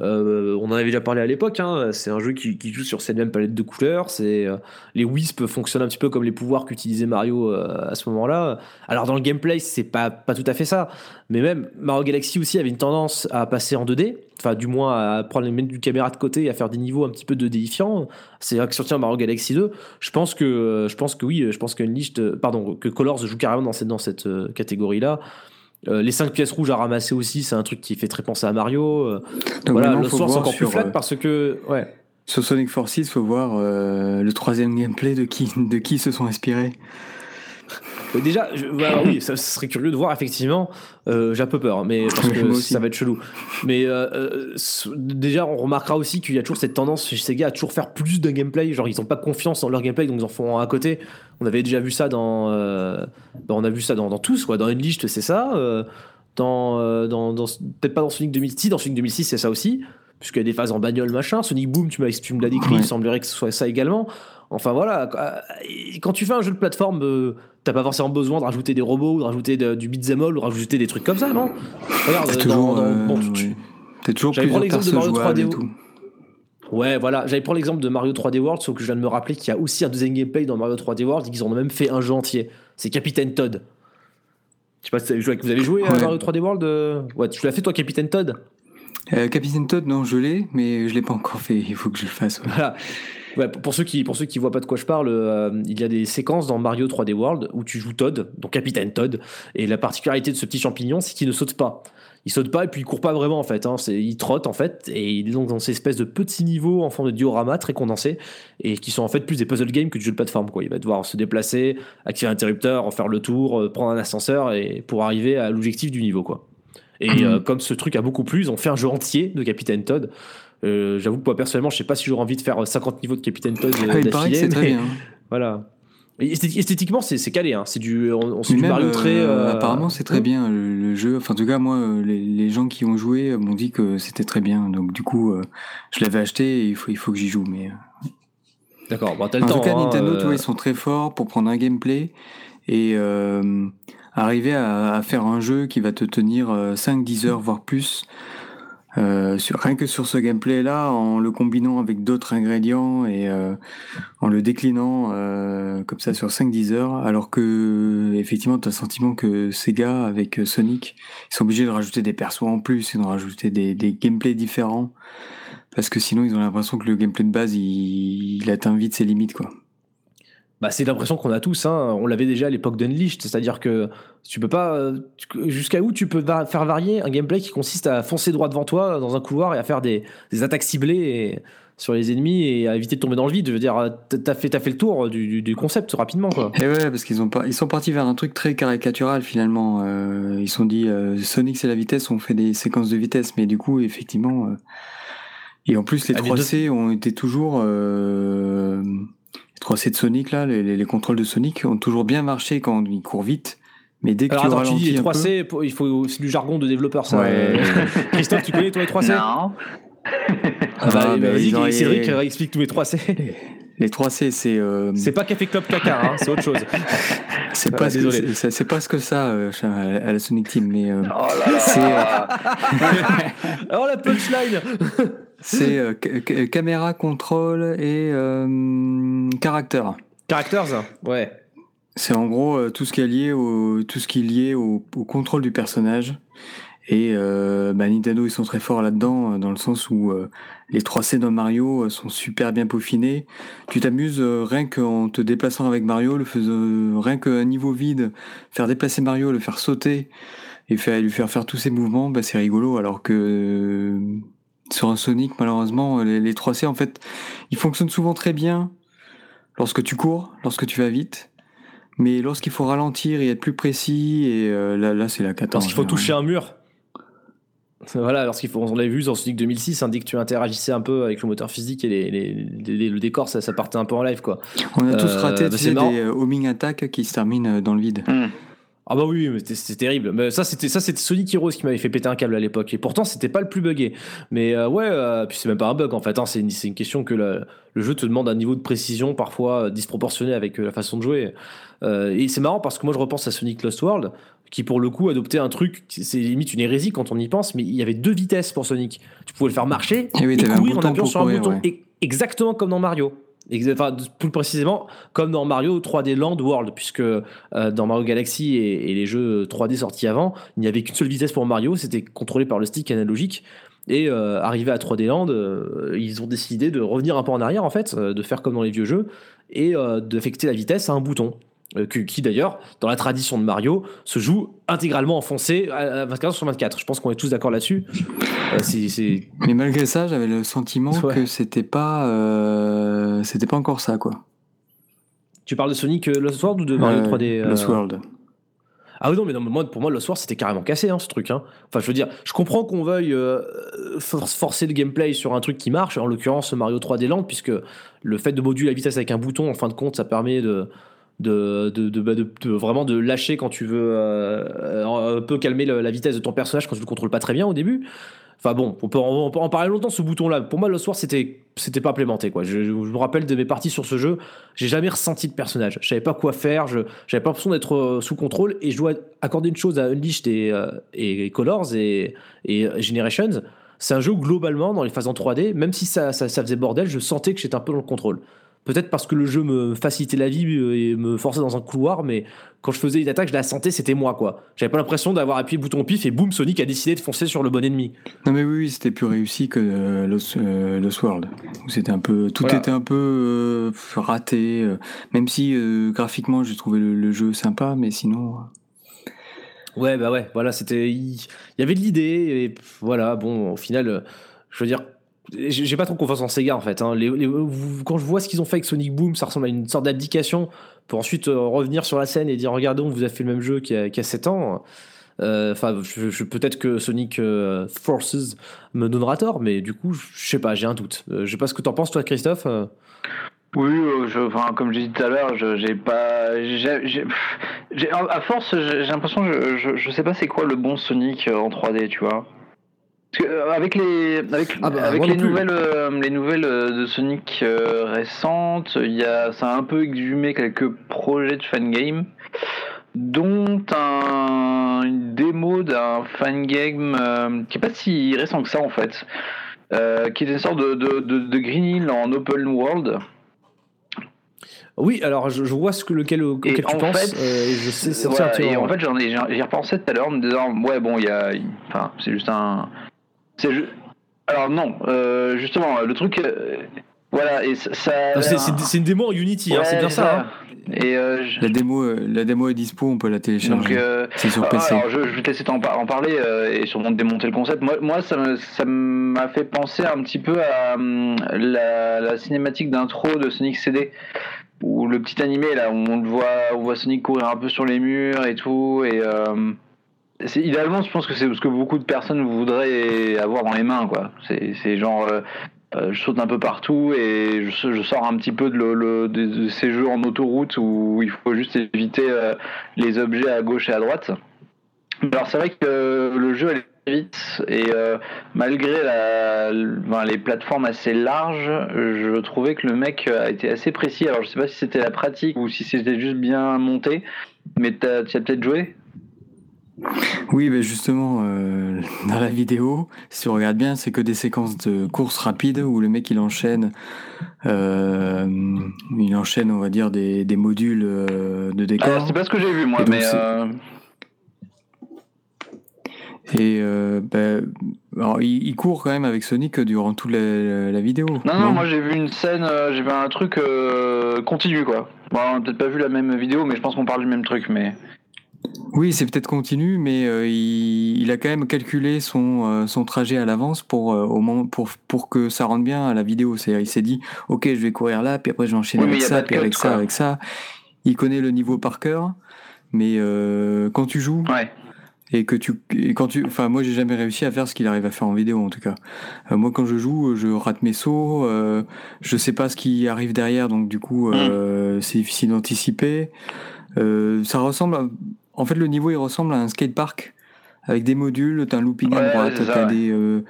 euh, on en avait déjà parlé à l'époque. hein, c'est un jeu qui, joue sur cette même palette de couleurs. C'est euh, les wisps fonctionnent un petit peu comme les pouvoirs qu'utilisait Mario euh, à ce moment-là. Alors dans le gameplay, c'est pas pas tout à fait ça, mais même Mario Galaxy aussi avait une tendance à passer en 2D. Enfin, du moins à prendre les du caméra de côté et à faire des niveaux un petit peu 2Difiants. C'est vrai que sur Mario Galaxy 2, je pense que je pense que oui, je pense euh, pardon, que Colors joue carrément dans cette dans cette euh, catégorie-là. Euh, les 5 pièces rouges à ramasser aussi, c'est un truc qui fait très penser à Mario. Euh, Donc voilà, le soir c'est encore plus flat euh, parce que ouais. Sur Sonic Forces, il faut voir euh, le troisième gameplay de qui, de qui se sont inspirés. Euh, Déjà, je- [coughs] oui, ça, ça serait curieux de voir effectivement. Euh, J'ai un peu peur, mais parce [laughs] que ça va être chelou. Mais euh, déjà, on remarquera aussi qu'il y a toujours cette tendance chez Sega à toujours faire plus de gameplay. Genre, ils ont pas confiance dans leur gameplay, donc ils en font un à côté. On avait déjà vu ça dans, euh, bah, on a vu ça dans, dans tous, quoi. Dans Unleashed, c'est ça. dans, dans, dans- peut-être pas dans Sonic 2006, dans Sonic 2006, c'est ça aussi. Puisqu'il y a des phases en bagnole, machin. Sonic Boom, tu m'as- tu me l'as décrit, Ouais. il semblerait que ce soit ça également. Enfin voilà, euh, quand tu fais un jeu de plateforme, euh, t'as pas forcément besoin de rajouter des robots, ou de rajouter de- du beat'em all, ou de rajouter des trucs comme ça, non? Regarde, dans- toujours, dans- euh, bon, tu- tu- ouais. T'as toujours l'exemple de Mario jouables 3D et tout. Ouais, voilà, j'allais prendre l'exemple de Mario 3D World, sauf que je viens de me rappeler qu'il y a aussi un deuxième gameplay dans Mario 3D World et qu'ils en ont même fait un jeu entier. C'est Capitaine Todd. Je sais pas si vous avez joué, vous avez joué à Ouais. Mario 3D World euh? Ouais, tu l'as fait toi, Capitaine Todd? Euh, Capitaine Todd, non, je l'ai, mais je l'ai pas encore fait. Il faut que je le fasse. ouais. Voilà. Ouais, pour ceux qui pour ceux qui voient pas de quoi je parle, euh, il y a des séquences dans Mario 3D World où tu joues Todd, donc Capitaine Todd, et la particularité de ce petit champignon, c'est qu'il ne saute pas. Il saute pas et puis il court pas vraiment en fait. Hein. Il trotte en fait et il est donc dans ces espèces de petits niveaux en forme de diorama très condensés et qui sont en fait plus des puzzle games que du jeu de plateforme. Quoi. Il va devoir se déplacer, activer l'interrupteur, en faire le tour, euh, prendre un ascenseur et pour arriver à l'objectif du niveau. Quoi. Et euh, comme ce truc a beaucoup plu, ils ont fait un jeu entier de Capitaine Todd. Euh, J'avoue que moi personnellement, je sais pas si j'aurais envie de faire 50 niveaux de Capitaine Todd euh, Ah, il paraît que d'affilée. c'est très bien. [laughs] Voilà. Esthétiquement, c'est calé. Hein. C'est du, on, on Mais du même, Mario euh, très. euh, apparemment, c'est très hein. bien le, le jeu. Enfin, en tout cas, moi, euh, les, les gens qui ont joué euh, m'ont dit que c'était très bien. Donc, du coup, euh, je l'avais acheté et il faut, il faut que j'y joue. Mais euh, D'accord. Bon, le en temps. tout cas, hein, Nintendo, euh, tu vois, ils sont très forts pour prendre un gameplay et euh, arriver à, à faire un jeu qui va te tenir euh, 5-10 heures, voire plus. Euh, sur, rien que sur ce gameplay-là, en le combinant avec d'autres ingrédients et euh, en le déclinant euh, comme ça sur 5-10 heures, alors que effectivement, tu as le sentiment que Sega, avec Sonic, ils sont obligés de rajouter des persos en plus, ils ont rajouté des, des gameplays différents, parce que sinon, ils ont l'impression que le gameplay de base, il, il atteint vite ses limites. quoi. Bah, c'est l'impression qu'on a tous. Hein. On l'avait déjà à l'époque d'Unleashed. C'est-à-dire que tu peux pas. euh, Jusqu'à où tu peux va- faire varier un gameplay qui consiste à foncer droit devant toi dans un couloir et à faire des, des attaques ciblées et- sur les ennemis et à éviter de tomber dans le vide. Je veux dire, t'as- t'as fait, t'as fait le tour du, du- du concept rapidement, quoi. Et ouais, parce qu'ils ont pas, ils sont partis vers un truc très caricatural finalement. Euh, ils se sont dit euh, Sonic c'est la vitesse, on fait des séquences de vitesse, mais du coup effectivement. euh, et en plus les Ah, mais 3C ont été toujours euh, 3C de Sonic là, les, les- les contrôles de Sonic ont toujours bien marché quand il court vite, mais dès que Alors tu attends, tu dis les un peu, 3C, pour- il faut, c'est du jargon de développeur, ça. Ouais. [laughs] Christophe, tu connais toi les 3C Non. Ah bah, Ah, mais Vas-y, auraient- Cédric, explique tous les 3C. les 3C c'est euh, C'est pas Café Club Caca, hein, c'est autre chose. c'est Ah, pas ce que- désolé. c'est- pas ce que ça euh, à la Sonic Team, mais euh, Oh là là. c'est euh, [laughs] Alors la punchline c'est euh, ca- ca- caméra contrôle et euh, caractère. Characters Ouais. C'est en gros euh, tout ce qui est lié au tout ce qui est lié au, au contrôle du personnage. Et euh, bah, Nintendo ils sont très forts là-dedans euh, dans le sens où euh, les 3C dans Mario sont super bien peaufinés. Tu t'amuses rien qu'en te déplaçant avec Mario, le faisant rien qu'un niveau vide, faire déplacer Mario, le faire sauter et faire, lui faire faire tous ses mouvements, bah, c'est rigolo. Alors que euh, sur un Sonic malheureusement les, les 3C en fait ils fonctionnent souvent très bien lorsque tu cours, lorsque tu vas vite. Mais lorsqu'il faut ralentir et être plus précis, et euh, là, là c'est la catastrophe. Lorsqu'il faut toucher un mur. Voilà, lorsqu'il faut, on l'avait vu dans Sonic 2006, hein, dès que tu interagissais un peu avec le moteur physique et les, les- les- le décor, ça, ça partait un peu en live, quoi. On a tous Euh, raté bah, sais, marrant. des euh, homing attack qui se terminent euh, dans le vide. Hmm. Ah bah oui, mais c'était- terrible. Mais ça, c'était ça, c'était Sonic Heroes qui m'avait fait péter un câble à l'époque. Et pourtant, c'était pas le plus buggé. Mais euh, ouais, euh, puis c'est même pas un bug en fait. hein, c'est une, question que le, le jeu te demande un niveau de précision parfois euh, disproportionné avec la façon de jouer. Euh, et c'est marrant parce que moi, je repense à Sonic Lost World, qui pour le coup adoptait un truc, c'est limite une hérésie quand on y pense, mais il y avait deux vitesses pour Sonic. Tu pouvais le faire marcher Et oui, et courir en appuyant sur un bouton. Et- exactement comme dans Mario. Plus précisément, comme dans Mario 3D Land World, puisque euh, dans Mario Galaxy et, les jeux 3D sortis avant, il n'y avait qu'une seule vitesse pour Mario, c'était contrôlé par le stick analogique. Et euh, arrivé à 3D Land, euh, ils ont décidé de revenir un peu en arrière, en fait, de faire comme dans les vieux jeux, et d'affecter la vitesse à un bouton. Euh, qui d'ailleurs, dans la tradition de Mario, se joue intégralement enfoncé à à 24 sur 24. Je pense qu'on est tous d'accord là-dessus. Euh, c'est- c'est Mais malgré ça, j'avais le sentiment Ouais. que c'était pas, euh, c'était pas encore ça, quoi. Tu parles de Sonic Lost World ou de Mario Euh, 3D euh, Lost World. Ah oui, non, mais non, mais moi, pour moi, Lost World, c'était carrément cassé, hein, ce truc. Hein. Enfin, je veux dire, je comprends qu'on veuille euh, for- forcer le gameplay sur un truc qui marche, en l'occurrence Mario 3D Land, puisque le fait de moduler la vitesse avec un bouton, en fin de compte, ça permet de. Bah, de- vraiment de lâcher quand tu veux euh, euh, un peu calmer le- la vitesse de ton personnage quand tu le contrôles pas très bien au début. Enfin bon, on peut, en, parler longtemps ce bouton-là. Pour moi, Lost World, c'était c'était pas implémenté. Quoi. Je, me rappelle de mes parties sur ce jeu, j'ai jamais ressenti de personnage. Je savais pas quoi faire, je j'avais pas l'impression d'être euh, sous contrôle et je dois accorder une chose à Unleashed et, euh, Colors et, et Generations. C'est un jeu globalement, dans les phases en 3D, même si ça, ça faisait bordel, je sentais que j'étais un peu dans le contrôle. Peut-être parce que le jeu me facilitait la vie euh, et me forçait dans un couloir, mais quand je faisais une attaque, je la sentais, c'était moi, quoi. J'avais pas l'impression d'avoir appuyé le bouton pif et boum, Sonic a décidé de foncer sur le bon ennemi. Non mais oui, oui, c'était plus réussi que euh, Lost, euh, Lost World. C'était un peu, tout Voilà. était un peu euh, raté. même si graphiquement, j'ai trouvé le, le jeu sympa, mais sinon. Ouais, bah ouais, voilà, c'était. Il y avait de l'idée, et voilà, bon, au final, je veux dire, j'ai pas trop confiance en Sega en fait. hein. Quand je vois ce qu'ils ont fait avec Sonic Boom, ça ressemble à une sorte d'abdication pour ensuite euh, revenir sur la scène et dire regardez, on vous a fait le même jeu qu'il y a, qu'il y a 7 ans. Euh, Enfin, peut-être que Sonic euh, Forces me donnera tort, mais du coup, je sais pas, j'ai un doute. Je sais pas ce que t'en penses, toi, Christophe. Oui, je, comme j'ai dit tout à l'heure, j'ai pas, j'ai, à force, j'ai l'impression, je, je, je sais pas c'est quoi le bon Sonic en 3D, tu vois. Euh, avec les, avec, Ah bah, avec moi les nouvelles, euh, les nouvelles euh, de Sonic euh, récentes, il y a, ça a un peu exhumé quelques projets de fangame, dont un, une démo d'un fangame euh, qui est pas si récent que ça en fait. Euh, qui est une sorte de, de, de, de Green Hill en open world. Oui, alors je, je vois ce que, lequel, auquel tu en penses, fait, euh, et je sais, c'est voilà, tiens, et en fait, j'en ai, j'y repensais tout à l'heure en me disant, ouais, bon, il y a, enfin, c'est juste un, c'est alors non, euh, justement, le truc, euh, voilà, et ça, C'est une démo en Unity, hein, c'est bien ça. hein. Et euh, je- La démo, euh, la démo est dispo, on peut la télécharger. euh, C'est sur ah, PC. alors, je, je vais te laisser en parler euh, et sûrement te démonter le concept. Moi, moi ça me- ça m'a fait penser un petit peu à hum, la, la cinématique d'intro de Sonic CD. Où le petit animé là, où on le voit, on voit Sonic courir un peu sur les murs et tout. Et euh, idéalement, je pense que c'est ce que beaucoup de personnes voudraient avoir dans les mains, quoi. C'est genre, euh, euh, je saute un peu partout et je, sors un petit peu de, ces jeux en autoroute où il faut juste éviter euh, les objets à gauche et à droite. Alors c'est vrai que le jeu allait vite et malgré les plateformes assez larges, je trouvais que le mec a été assez précis. Alors je sais pas si c'était la pratique ou si c'était juste bien monté, mais tu as peut-être joué? Oui, ben justement, euh, dans la vidéo, si on regarde bien, c'est que des séquences de course rapide où le mec il enchaîne, euh, il enchaîne, on va dire, des, des modules euh, de Ah, décor. C'est pas ce que j'ai vu moi, mais Et euh, ben, alors, il, il court quand même avec Sonic durant toute la, la vidéo. non non, moi j'ai vu une scène, euh, j'ai vu un truc euh, continu quoi. Bon, on a peut-être pas vu la même vidéo, mais je pense qu'on parle du même truc, mais Oui, c'est peut-être continu, mais euh, il, il a quand même calculé son, euh, son trajet à l'avance pour, euh, au moment, pour, pour que ça rentre bien à la vidéo. C'est-à-dire, il s'est dit, OK, je vais courir là, puis après je vais enchaîner Oui, avec ça, puis avec ça, avec ça. Il connaît le niveau par cœur, mais quand tu joues, Ouais. et que tu et quand tu enfin moi j'ai jamais réussi à faire ce qu'il arrive à faire en vidéo en tout cas Euh, moi quand je joue je rate mes sauts euh, je sais pas ce qui arrive derrière donc du coup euh, c'est difficile d'anticiper ça ressemble à- en fait le niveau il ressemble à un skatepark avec des modules t'as un looping à Ouais, droite c'est ça, t'as ouais. des euh,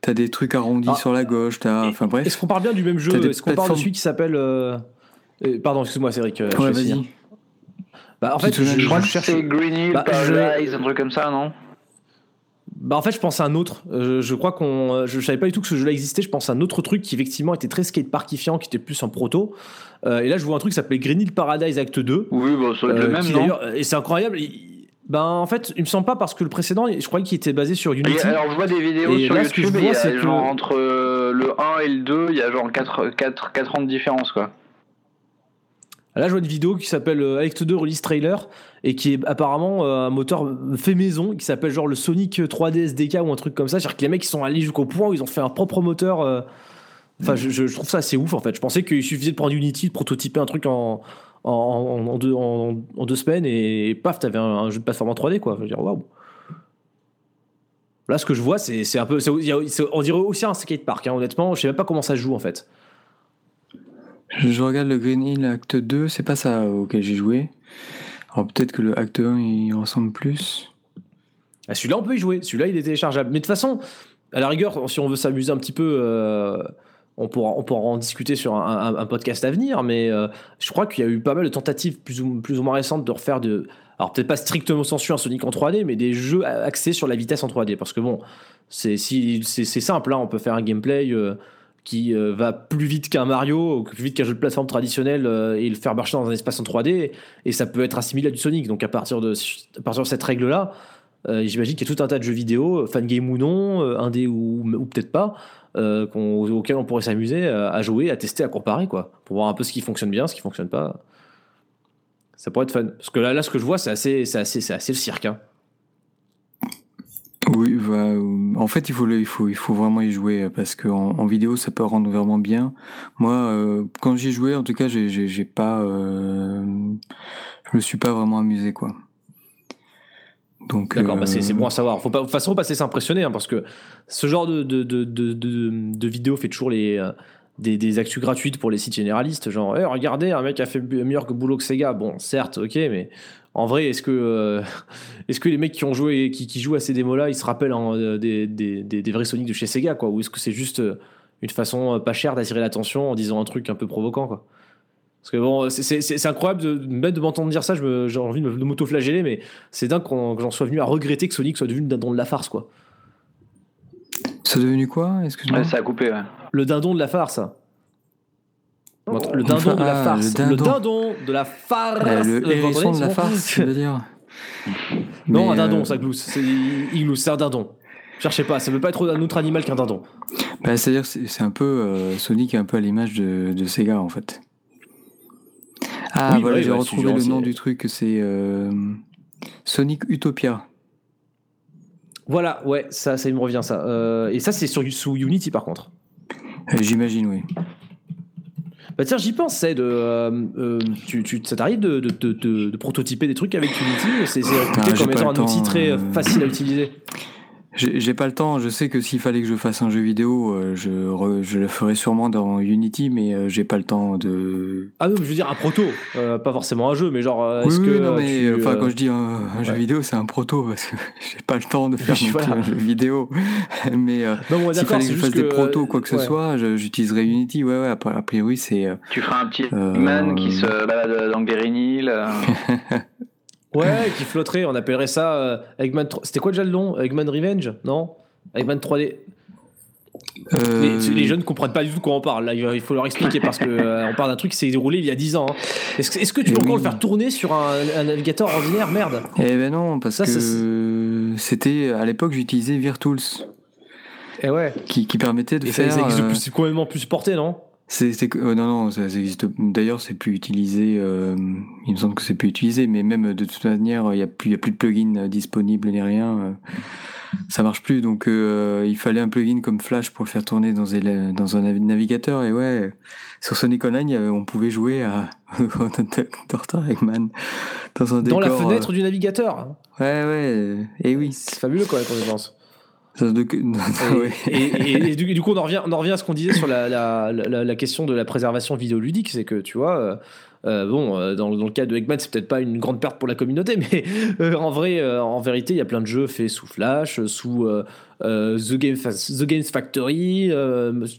t'as des trucs arrondis Ah. sur la gauche t'as enfin bref Est-ce qu'on parle bien du même jeu Est-ce qu'on parle de celui qui s'appelle. euh, Pardon, excuse-moi, Cédric. euh, je ouais vas-y Bah, en fait, je, Je crois je que cherche. c'est Green Hill, Bah, je- Paradise, un truc comme ça, non? Bah en fait je pense à un autre. Euh, je crois qu'on, euh, je, je savais pas du tout que ce jeu-là existait. Je pense à un autre truc qui effectivement était très skateparkifiant, qui était plus un proto. Euh, et là je vois un truc qui s'appelait Green Hill Paradise Act 2. Oui, bah, ça doit être le même, non et c'est incroyable. il- ben en fait il me semble pas parce que le précédent, je croyais qu'il était basé sur Et Unity. alors, je vois des vidéos Et sur là, ce que je YouTube, vois, c'est que- genre entre le 1 et le 2, il y a genre 4, 4, 4 ans de différence, quoi. Là je vois une vidéo qui s'appelle Act 2 Release Trailer et qui est apparemment euh, un moteur fait maison qui s'appelle genre le Sonic 3D SDK ou un truc comme ça. C'est-à-dire que les mecs ils sont allés jusqu'au point où ils ont fait un propre moteur. euh, Enfin, je, trouve ça assez ouf en fait. Je pensais qu'il suffisait de prendre Unity, de prototyper un truc en, en, deux, semaines et, paf, t'avais un, jeu de plateforme en 3D quoi. Je veux dire, waouh. Là, ce que je vois, c'est un peu. on dirait aussi un skatepark, hein, honnêtement. Je sais même pas comment ça joue en fait. je, regarde le Green Hill Acte 2 c'est pas ça auquel j'ai joué alors peut-être que le Acte 1 il ressemble plus Ah, celui-là, on peut y jouer. Celui-là, il est téléchargeable. Mais de toute façon, à la rigueur, si on veut s'amuser un petit peu, euh, on, pourra, en discuter sur un, podcast à venir. Mais euh, je crois qu'il y a eu pas mal de tentatives plus ou, plus ou moins récentes de refaire de. Alors, peut-être pas strictement sensu un Sonic en 3D, mais des jeux axés sur la vitesse en 3D. Parce que bon, c'est si, c'est- c'est simple. Là, on peut faire un gameplay. euh, qui euh, va plus vite qu'un Mario, plus vite qu'un jeu de plateforme traditionnel euh, et le faire marcher dans un espace en 3D, et ça peut être assimilé à du Sonic. Donc à partir de, cette règle-là, euh, J'imagine qu'il y a tout un tas de jeux vidéo, fangame ou non, indé ou, ou peut-être pas, auxquels on pourrait s'amuser à, jouer, à tester, à comparer, quoi, pour voir un peu ce qui fonctionne bien, ce qui fonctionne pas. Ça pourrait être fun. Parce que là, là ce que je vois, c'est assez, assez, assez le cirque. hein. Oui, bah, euh, en fait, il faut, le- il, faut, il faut vraiment y jouer euh, parce qu'en en vidéo, ça peut rendre vraiment bien. Moi, euh, quand j'y jouais, en tout cas, j'ai- j'ai j'ai pas, euh, je me suis pas vraiment amusé, quoi. Donc, D'accord, euh, bah c'est c'est bon à savoir. Faut pas, de toute façon, pas se laisser impressionner, hein, parce que ce genre de, de, de, de, de, de vidéo fait toujours les, euh, des, des actus gratuites pour les sites généralistes. Genre, Eh, regardez, un mec a fait meilleur que boulot que Sega. Bon, certes, ok, mais en vrai, est-ce que, euh, [laughs] est-ce que les mecs qui ont joué, qui, qui jouent à ces démos-là, ils se rappellent hein, euh, des, des, des, vrais Sonic de chez Sega, quoi? Ou est-ce que c'est juste euh, une façon pas chère d'attirer l'attention en disant un truc un peu provoquant, quoi? Parce que bon, c'est- incroyable de, même de m'entendre dire ça, j'ai envie de, m'auto-flageller, mais c'est dingue que j'en sois venu à regretter que Sonic soit devenu dindon de la farce, quoi. C'est devenu quoi Excuse-moi. Ouais, ça a coupé, ouais. Le dindon de la farce. Le dindon Enfin, de la ah, farce. le Le dindon. dindon de la farce. Euh, le Euh, hérisson de la farce, tu veux dire [laughs] Non, Mais, un dindon, euh, ça glousse. C'est- Il glousse, c'est un dindon. Cherchez pas, ça veut pas être un autre animal qu'un dindon. bah, C'est-à-dire que c'est c'est un peu euh, Sonic est un peu à l'image de, de Sega en fait. Ah Oui, voilà, ouais, j'ai ouais, retrouvé le nom c'est- du truc, c'est euh, Sonic Utopia. Voilà, ouais, ça, ça me revient ça. Euh, et ça, c'est sur sous Unity par contre. Euh, J'imagine, oui. Bah tiens, j'y pense, c'est de. euh, tu, tu, ça t'arrive de, de, de, de- prototyper des trucs avec Unity? C'est Ah, comme étant un outil très facile à utiliser. J'ai j'ai pas le temps, je sais que s'il fallait que je fasse un jeu vidéo, euh, je, re- je le ferais sûrement dans Unity, mais euh, j'ai pas le temps de... Ah non, mais je veux dire un proto, euh, pas forcément un jeu, mais genre. euh, Oui, est-ce oui, que non, mais tu, enfin, euh, quand je dis un, un jeu vidéo, c'est un proto, parce que [laughs] j'ai pas le temps de faire [laughs] voilà. un jeu vidéo. [laughs] mais euh, s'il fallait que je fasse des protos ou quoi que ce soit, j'utiliserais Unity, ouais, ouais, a priori, c'est... Tu feras un petit Euh, man qui se balade dans Green Hill. Ouais, qui flotterait, on appellerait ça euh, Eggman. tro- C'était quoi déjà le nom Eggman Revenge Non? Eggman 3D. euh, Les, les jeunes ne comprennent pas du tout de quoi on parle. Là, il faut leur expliquer parce que euh, on parle d'un truc qui s'est déroulé il y a 10 ans. hein. Est-ce que, tu peux Eh encore oui. le faire tourner sur un, un navigateur ordinaire? Merde. Eh ben non, parce Ça, ça, que c'était... À l'époque, j'utilisais Virtools, Et ouais. qui, qui permettait de Et faire... ça existe euh, complètement plus porté, non? C'est, euh, non, non, ça, ça existe. D'ailleurs, c'est plus utilisé. euh, il me semble que c'est plus utilisé, mais même de toute manière, il y a plus, y a plus de plugin euh, disponible ni rien. euh, ça marche plus. Donc, euh, il fallait un plugin comme Flash pour le faire tourner dans, des- dans un navi- navigateur. Et ouais, sur Sonic Online, on pouvait jouer à [laughs] Dr. Eggman dans un Dans décor. la euh, fenêtre du navigateur. Ouais, ouais. Et oui. C'est fabuleux même, quand on y pense. [laughs] Et, ouais. et- et- et du, coup, on en, revient, on en revient à ce qu'on disait sur la, la, la, la question de la préservation vidéoludique. C'est que, tu vois, euh, euh, bon, euh, dans, dans le cas de Eggman, c'est peut-être pas une grande perte pour la communauté, [laughs] mais euh, en vrai, en vérité, il y a plein de jeux faits sous Flash, sous The, Game The Games Factory,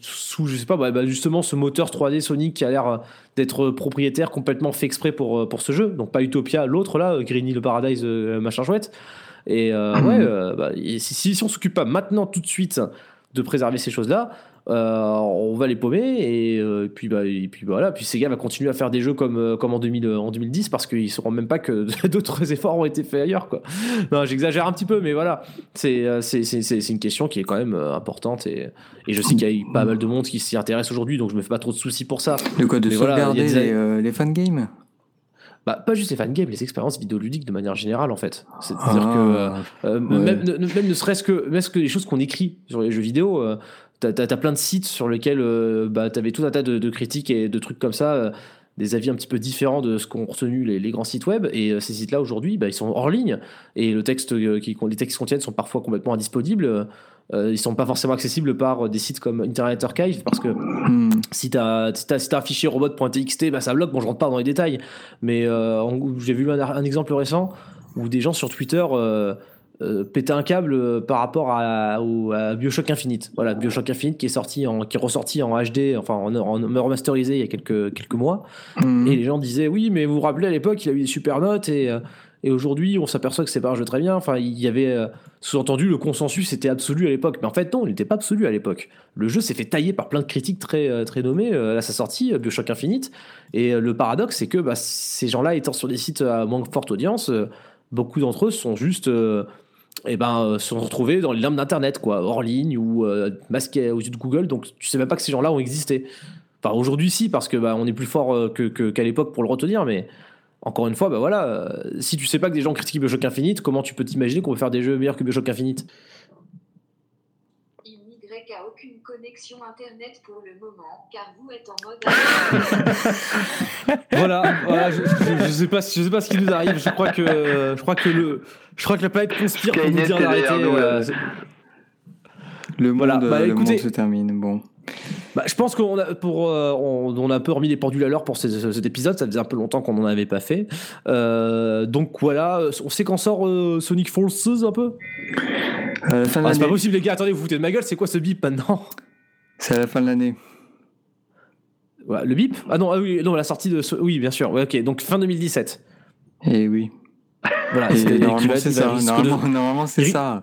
sous, je sais pas, bah, bah, justement, ce moteur 3D Sonic qui a l'air d'être propriétaire complètement fait exprès pour, pour ce jeu. Donc, pas Utopia, l'autre là, Greeny le Paradise, machin chouette. Et euh, Mhm. ouais, euh, bah, et si, si, on s'occupe pas maintenant, tout de suite, de préserver ces choses-là, euh, on va les paumer et, euh, puis bah et puis voilà. Puis Sega va continuer à faire des jeux comme comme en 2000 en 2010 parce qu'ils sauront même pas que [laughs] d'autres efforts ont été faits ailleurs quoi. Non j'exagère un petit peu mais voilà. C'est c'est c'est c'est une question qui est quand même importante et et je sais qu'il y a pas mal de monde qui s'y intéresse aujourd'hui donc je me fais pas trop de soucis pour ça. De quoi De Mais sauvegarder des- les, euh, les fangames bah pas juste les fangames les expériences vidéoludiques de manière générale en fait c'est à dire Ah, que euh, Ouais. même, ne, même ne serait-ce que, même ce que les choses qu'on écrit sur les jeux vidéo, euh, t'as as, plein de sites sur lesquels euh, bah, t'avais tout un tas de, de critiques et de trucs comme ça, euh, des avis un petit peu différents de ce qu'ont retenu les, les grands sites web. Et euh, ces sites-là aujourd'hui, bah, ils sont hors ligne et le texte, euh, qui, les textes qu'ils contiennent sont parfois complètement indisponibles. Euh, ils sont pas forcément accessibles par des sites comme Internet Archive parce que hmm. si t'as si t'as- si t'as un fichier robot.txt, bah ça bloque. Bon, je rentre pas dans les détails, mais euh, j'ai vu un, un exemple récent où des gens sur Twitter euh, euh, pétaient un câble euh, par rapport à, au- à Bioshock Infinite. Voilà, Bioshock Infinite qui est sorti, en, qui est ressorti en HD, enfin en, en remasterisé il y a quelques quelques mois. Hmm. Et les gens disaient oui, mais vous vous rappelez à l'époque, il a eu des super notes et, euh, et aujourd'hui, on s'aperçoit que c'est pas un jeu très bien. Enfin, il y avait euh, sous-entendu le consensus était absolu à l'époque, mais en fait non, il n'était pas absolu à l'époque. Le jeu s'est fait tailler par plein de critiques très euh, très nommées euh, à sa sortie, BioShock Infinite. Et le paradoxe, c'est que bah, ces gens-là étant sur des sites à moins forte audience, beaucoup d'entre eux sont juste euh, eh ben, se sont retrouvés dans les limbes d'internet, quoi, hors ligne ou masqués aux yeux de Google. Donc tu sais même pas que ces gens-là ont existé. Enfin, aujourd'hui, si, parce que bah, on est plus fort qu'à l'époque pour le retenir, mais encore une fois, bah voilà, euh, si tu sais pas que des gens critiquent Bioshock Infinite, comment tu peux t'imaginer qu'on peut faire des jeux meilleurs que Bioshock Infinite? Y a aucune connexion internet pour le moment, car vous êtes en mode. Voilà, voilà je, je- je sais pas, je sais pas ce qui nous arrive. Je crois que, je crois que le, je crois que la planète conspire pour nous dire d'arrêter. euh, Le monde, Voilà, bah, le écoutez- monde se termine. Bon. Bah, je pense qu'on a, pour, euh, on, on a un peu remis les pendules à l'heure pour ce- ce- cet épisode. Ça faisait un peu longtemps qu'on n'en avait pas fait. Euh, donc voilà, on sait quand sort euh, Sonic Forces un peu ah, C'est pas possible, les gars. Attendez, vous vous foutez de ma gueule. C'est quoi ce bip maintenant? C'est à la fin de l'année. Voilà, Le bip? Ah non, ah oui, non, la sortie de. Oui, bien sûr. Ouais, ok, donc fin 2017. Et Eh oui. Voilà, Et normalement, c'est ça. risque de- Normalement, normalement, c'est ça.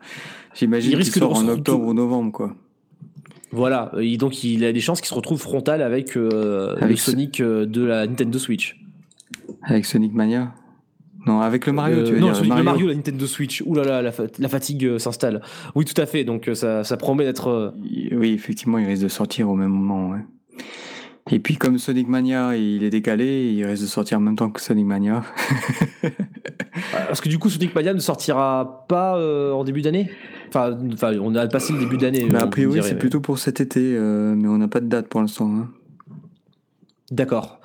J'imagine il qu'il risque de sort en octobre ou novembre, quoi. Voilà, et donc il a des chances qu'il se retrouve frontal avec, euh, le Avec Sonic euh, de la Nintendo Switch. Avec Sonic Mania. Non, avec le Mario, Euh, tu veux non, dire. Sonic, le Mario, la Nintendo Switch. Ouh là là, la, fa- la fatigue euh, s'installe. Oui, tout à fait. Donc euh, ça, ça promet d'être. euh, Oui, effectivement, il risque de sortir au même moment, ouais. Et puis, comme Sonic Mania, il est décalé, il risque de sortir en même temps que Sonic Mania. [laughs] Parce que du coup, Sonic Mania ne sortira pas euh, en début d'année? Enfin, enfin, on a passé le début d'année. Mais a priori, c'est mais- plutôt pour cet été, euh, mais on n'a pas de date pour l'instant. hein. D'accord.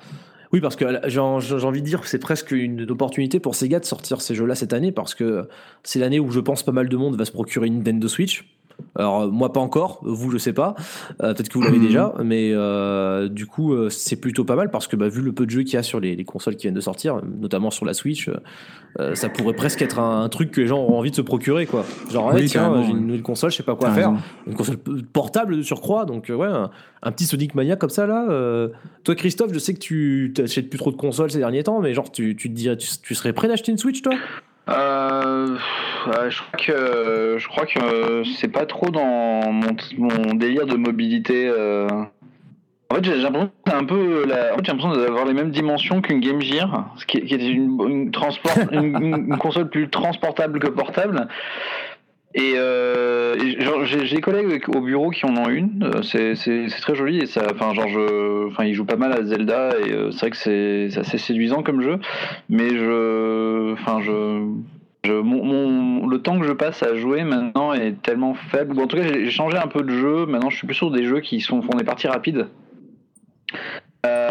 Oui, parce que euh, j'ai j'ai envie de dire que c'est presque une opportunité pour Sega de sortir ces jeux-là cette année, parce que c'est l'année où je pense pas mal de monde va se procurer une Nintendo Switch. Alors euh, moi pas encore, vous je sais pas, Euh, peut-être que vous l'avez Mhm. déjà, mais euh, du coup euh, c'est plutôt pas mal parce que bah, vu le peu de jeux qu'il y a sur les, les consoles qui viennent de sortir, notamment sur la Switch, ça pourrait presque être un, un truc que les gens auront envie de se procurer quoi. Genre Oui, tiens j'ai une nouvelle console, je sais pas quoi faire, raison. une console portable de surcroît, donc ouais un, un petit Sonic Mania comme ça là. toi Christophe, je sais que tu t'achètes plus trop de consoles ces derniers temps, mais genre tu, tu te dirais, tu, tu serais prêt d'acheter une Switch toi? Euh, je crois que je crois que euh, c'est pas trop dans mon, mon délire de mobilité. euh. En fait, j'ai l'impression un peu la... d'avoir les mêmes dimensions qu'une Game Gear, ce qui, est une, une transport, une console plus transportable que portable. Et, euh, j'ai des collègues au bureau qui en ont une. euh, C'est très joli et ça, enfin genre enfin ils jouent pas mal à Zelda et euh, c'est vrai que c'est assez séduisant comme jeu. Mais je, enfin je, je mon, le temps que je passe à jouer maintenant est tellement faible. En tout cas j'ai changé un peu de jeu. Maintenant je suis plus sur des jeux qui sont font des parties rapides.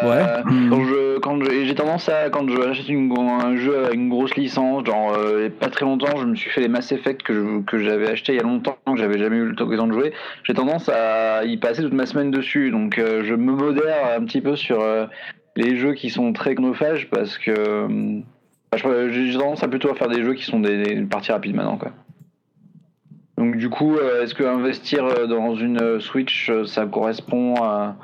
Euh, Ouais. Hmm. donc je, quand je- et j'ai tendance à quand je achète une- un jeu avec une grosse licence, genre euh, pas très longtemps, je me suis fait les Mass Effect que je- que j'avais acheté il y a longtemps, que j'avais jamais eu l'occasion de jouer. J'ai tendance à y passer toute ma semaine dessus, donc euh, je me modère un petit peu sur euh, les jeux qui sont très chronophages parce que je- j'ai tendance à plutôt à faire des jeux qui sont des, des parties rapides maintenant quoi. Donc du coup, est-ce que investir dans une Switch, ça correspond à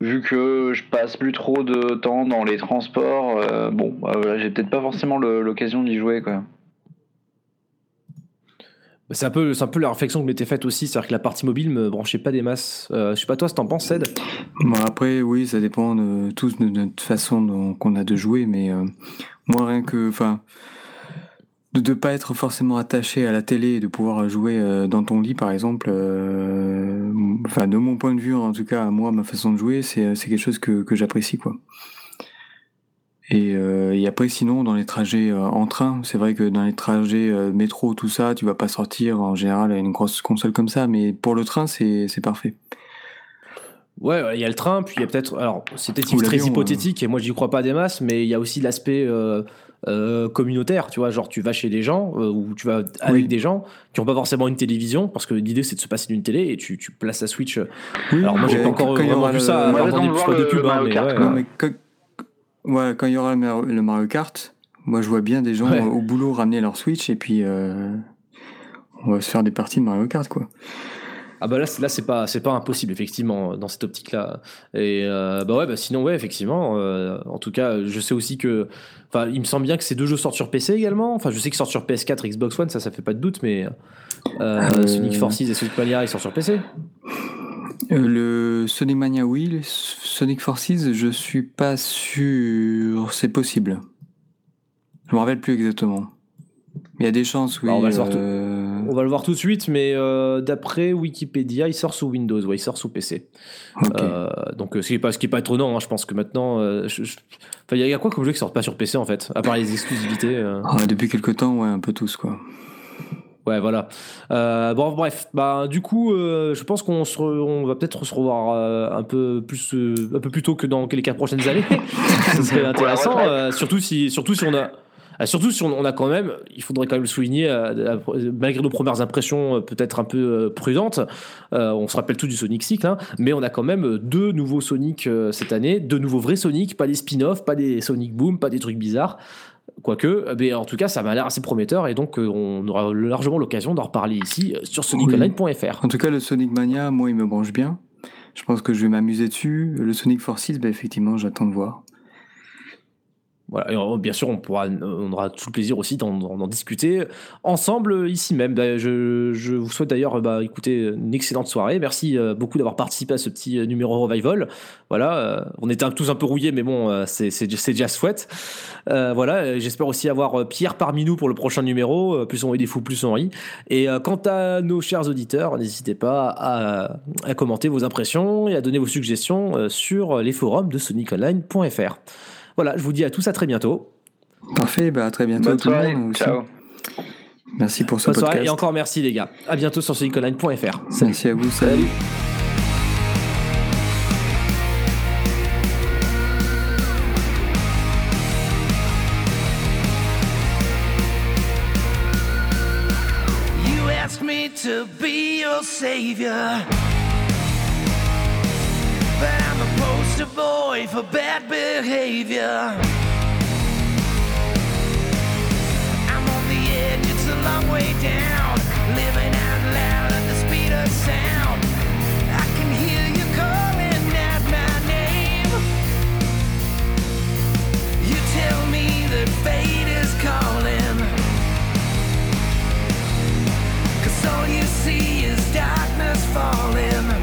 vu que je passe plus trop de temps dans les transports, euh, bon, bah, voilà, j'ai peut-être pas forcément l'occasion d'y jouer quoi. C'est un, peu, c'est un peu la réflexion que m'était faite aussi, c'est-à-dire que la partie mobile me branchait pas des masses. Euh, je sais pas toi, ce que t'en penses, Ced Bon, après, oui, ça dépend de tous de notre façon dont- qu'on a de jouer, mais euh, moi, rien que, enfin, de ne pas être forcément attaché à la télé et de pouvoir jouer euh, dans ton lit, par exemple, euh, enfin, de mon point de vue, en tout cas, moi, ma façon de jouer, c'est c'est quelque chose que, que j'apprécie, quoi. Et, euh, et après, sinon, dans les trajets euh, en train, c'est vrai que dans les trajets euh, métro, tout ça, tu vas pas sortir en général à une grosse console comme ça, mais pour le train, c'est c'est parfait. Ouais, il y a le train, puis il y a peut-être. Alors, c'était Ou très hypothétique, et moi, j'y crois pas des masses, mais il y a aussi l'aspect euh, euh, communautaire, tu vois. Genre, tu vas chez des gens, euh, ou tu vas avec Oui. des gens qui ont pas forcément une télévision, parce que l'idée, c'est de se passer d'une télé, et tu, tu places la Switch. Oui, Alors, moi, j'ai pas encore quand il y vraiment aura vu le- ça, des de pub, hein, mais Kart, ouais, quoi. Non, mais quand, ouais, quand il y aura le Mar- le Mario Kart, moi je vois bien des gens Ouais. euh, au boulot ramener leur Switch et puis euh, on va se faire des parties de Mario Kart quoi. Ah bah là c'est là c'est pas c'est pas impossible effectivement dans cette optique là et euh, bah ouais bah sinon ouais effectivement euh, en tout cas je sais aussi que enfin il me semble bien que ces deux jeux sortent sur PC également enfin je sais qu'ils sortent sur PS4 et Xbox One ça ça fait pas de doute mais euh, Euh, Sonic Forces et Sonic Mania ils sortent sur PC Euh, le Sonic Mania oui, le Sonic Forces je suis pas sûr, c'est possible. Je me rappelle plus exactement. Il y a des chances oui. Bah, on va le voir euh, on va le voir tout de suite mais euh, d'après Wikipédia il sort sous Windows ouais il sort sous PC. Euh, donc euh, ce qui est pas ce qui est pas étonnant hein, je pense que maintenant euh, je- je- enfin il y, a- il y a quoi comme jeu qui sort pas sur PC en fait à part les exclusivités euh? Ah, depuis quelque temps ouais un peu tous quoi. Ouais, voilà. Euh, bon, bref, bah, du coup, euh, je pense qu'on se re- on va peut-être se revoir euh, un peu plus, euh, un peu plus tôt que dans les quatre prochaines années. [laughs] Ce serait intéressant, euh, surtout si, surtout si on a. ah, Surtout si on, a quand même, il faudrait quand même le souligner, euh, euh, malgré nos premières impressions euh, peut-être un peu euh, prudentes, euh, on se rappelle tout du Sonic Cycle, hein, mais on a quand même deux nouveaux Sonic euh, cette année, deux nouveaux vrais Sonic, pas des spin-offs, pas des Sonic Boom, pas des trucs bizarres. Quoique, en tout cas, ça m'a l'air assez prometteur et donc euh, on aura largement l'occasion d'en reparler ici euh, sur soniconline.fr. En tout cas le Sonic Mania moi il me branche bien. Je pense que je vais m'amuser dessus. Le Sonic Forces bah, effectivement j'attends de voir. Euh, bien sûr, on, pourra, on aura tout le plaisir aussi d'en, discuter ensemble euh, ici même. Bah, Je, vous souhaite d'ailleurs bah, écoutez, une excellente soirée. Merci euh, beaucoup d'avoir participé à ce petit euh, numéro revival. Voilà, euh, on était tous un peu rouillés, mais bon, euh, c'est, déjà. Euh, voilà, j'espère aussi avoir euh, Pierre parmi nous pour le prochain numéro. Euh, Plus on est des fous, plus on rit. Et euh, quant à nos chers auditeurs, n'hésitez pas à, à commenter vos impressions et à donner vos suggestions euh, sur les forums de soniconline.fr. Voilà, je vous dis à tous à très bientôt. Parfait, bah à très bientôt Bonne tout le soirée, monde ciao. Merci pour ce Bonne podcast. soirée et encore merci les gars. À bientôt sur soniconline.fr. Merci à vous, salut. You asked me to be your savior. Poster boy for bad behavior. I'm on the edge, it's a long way down. Living out loud at the speed of sound. I can hear you calling out my name. You tell me that fate is calling. Cause all you see is darkness falling.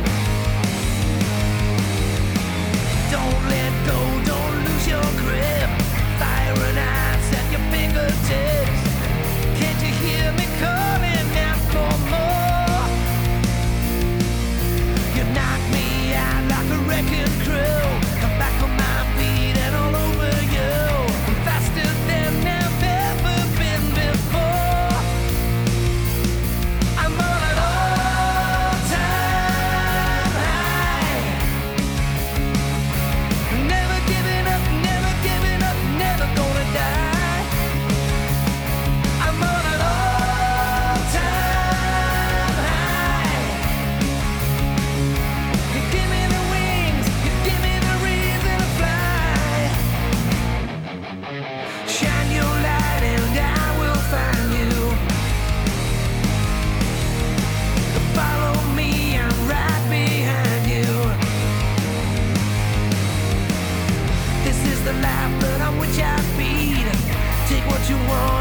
you want.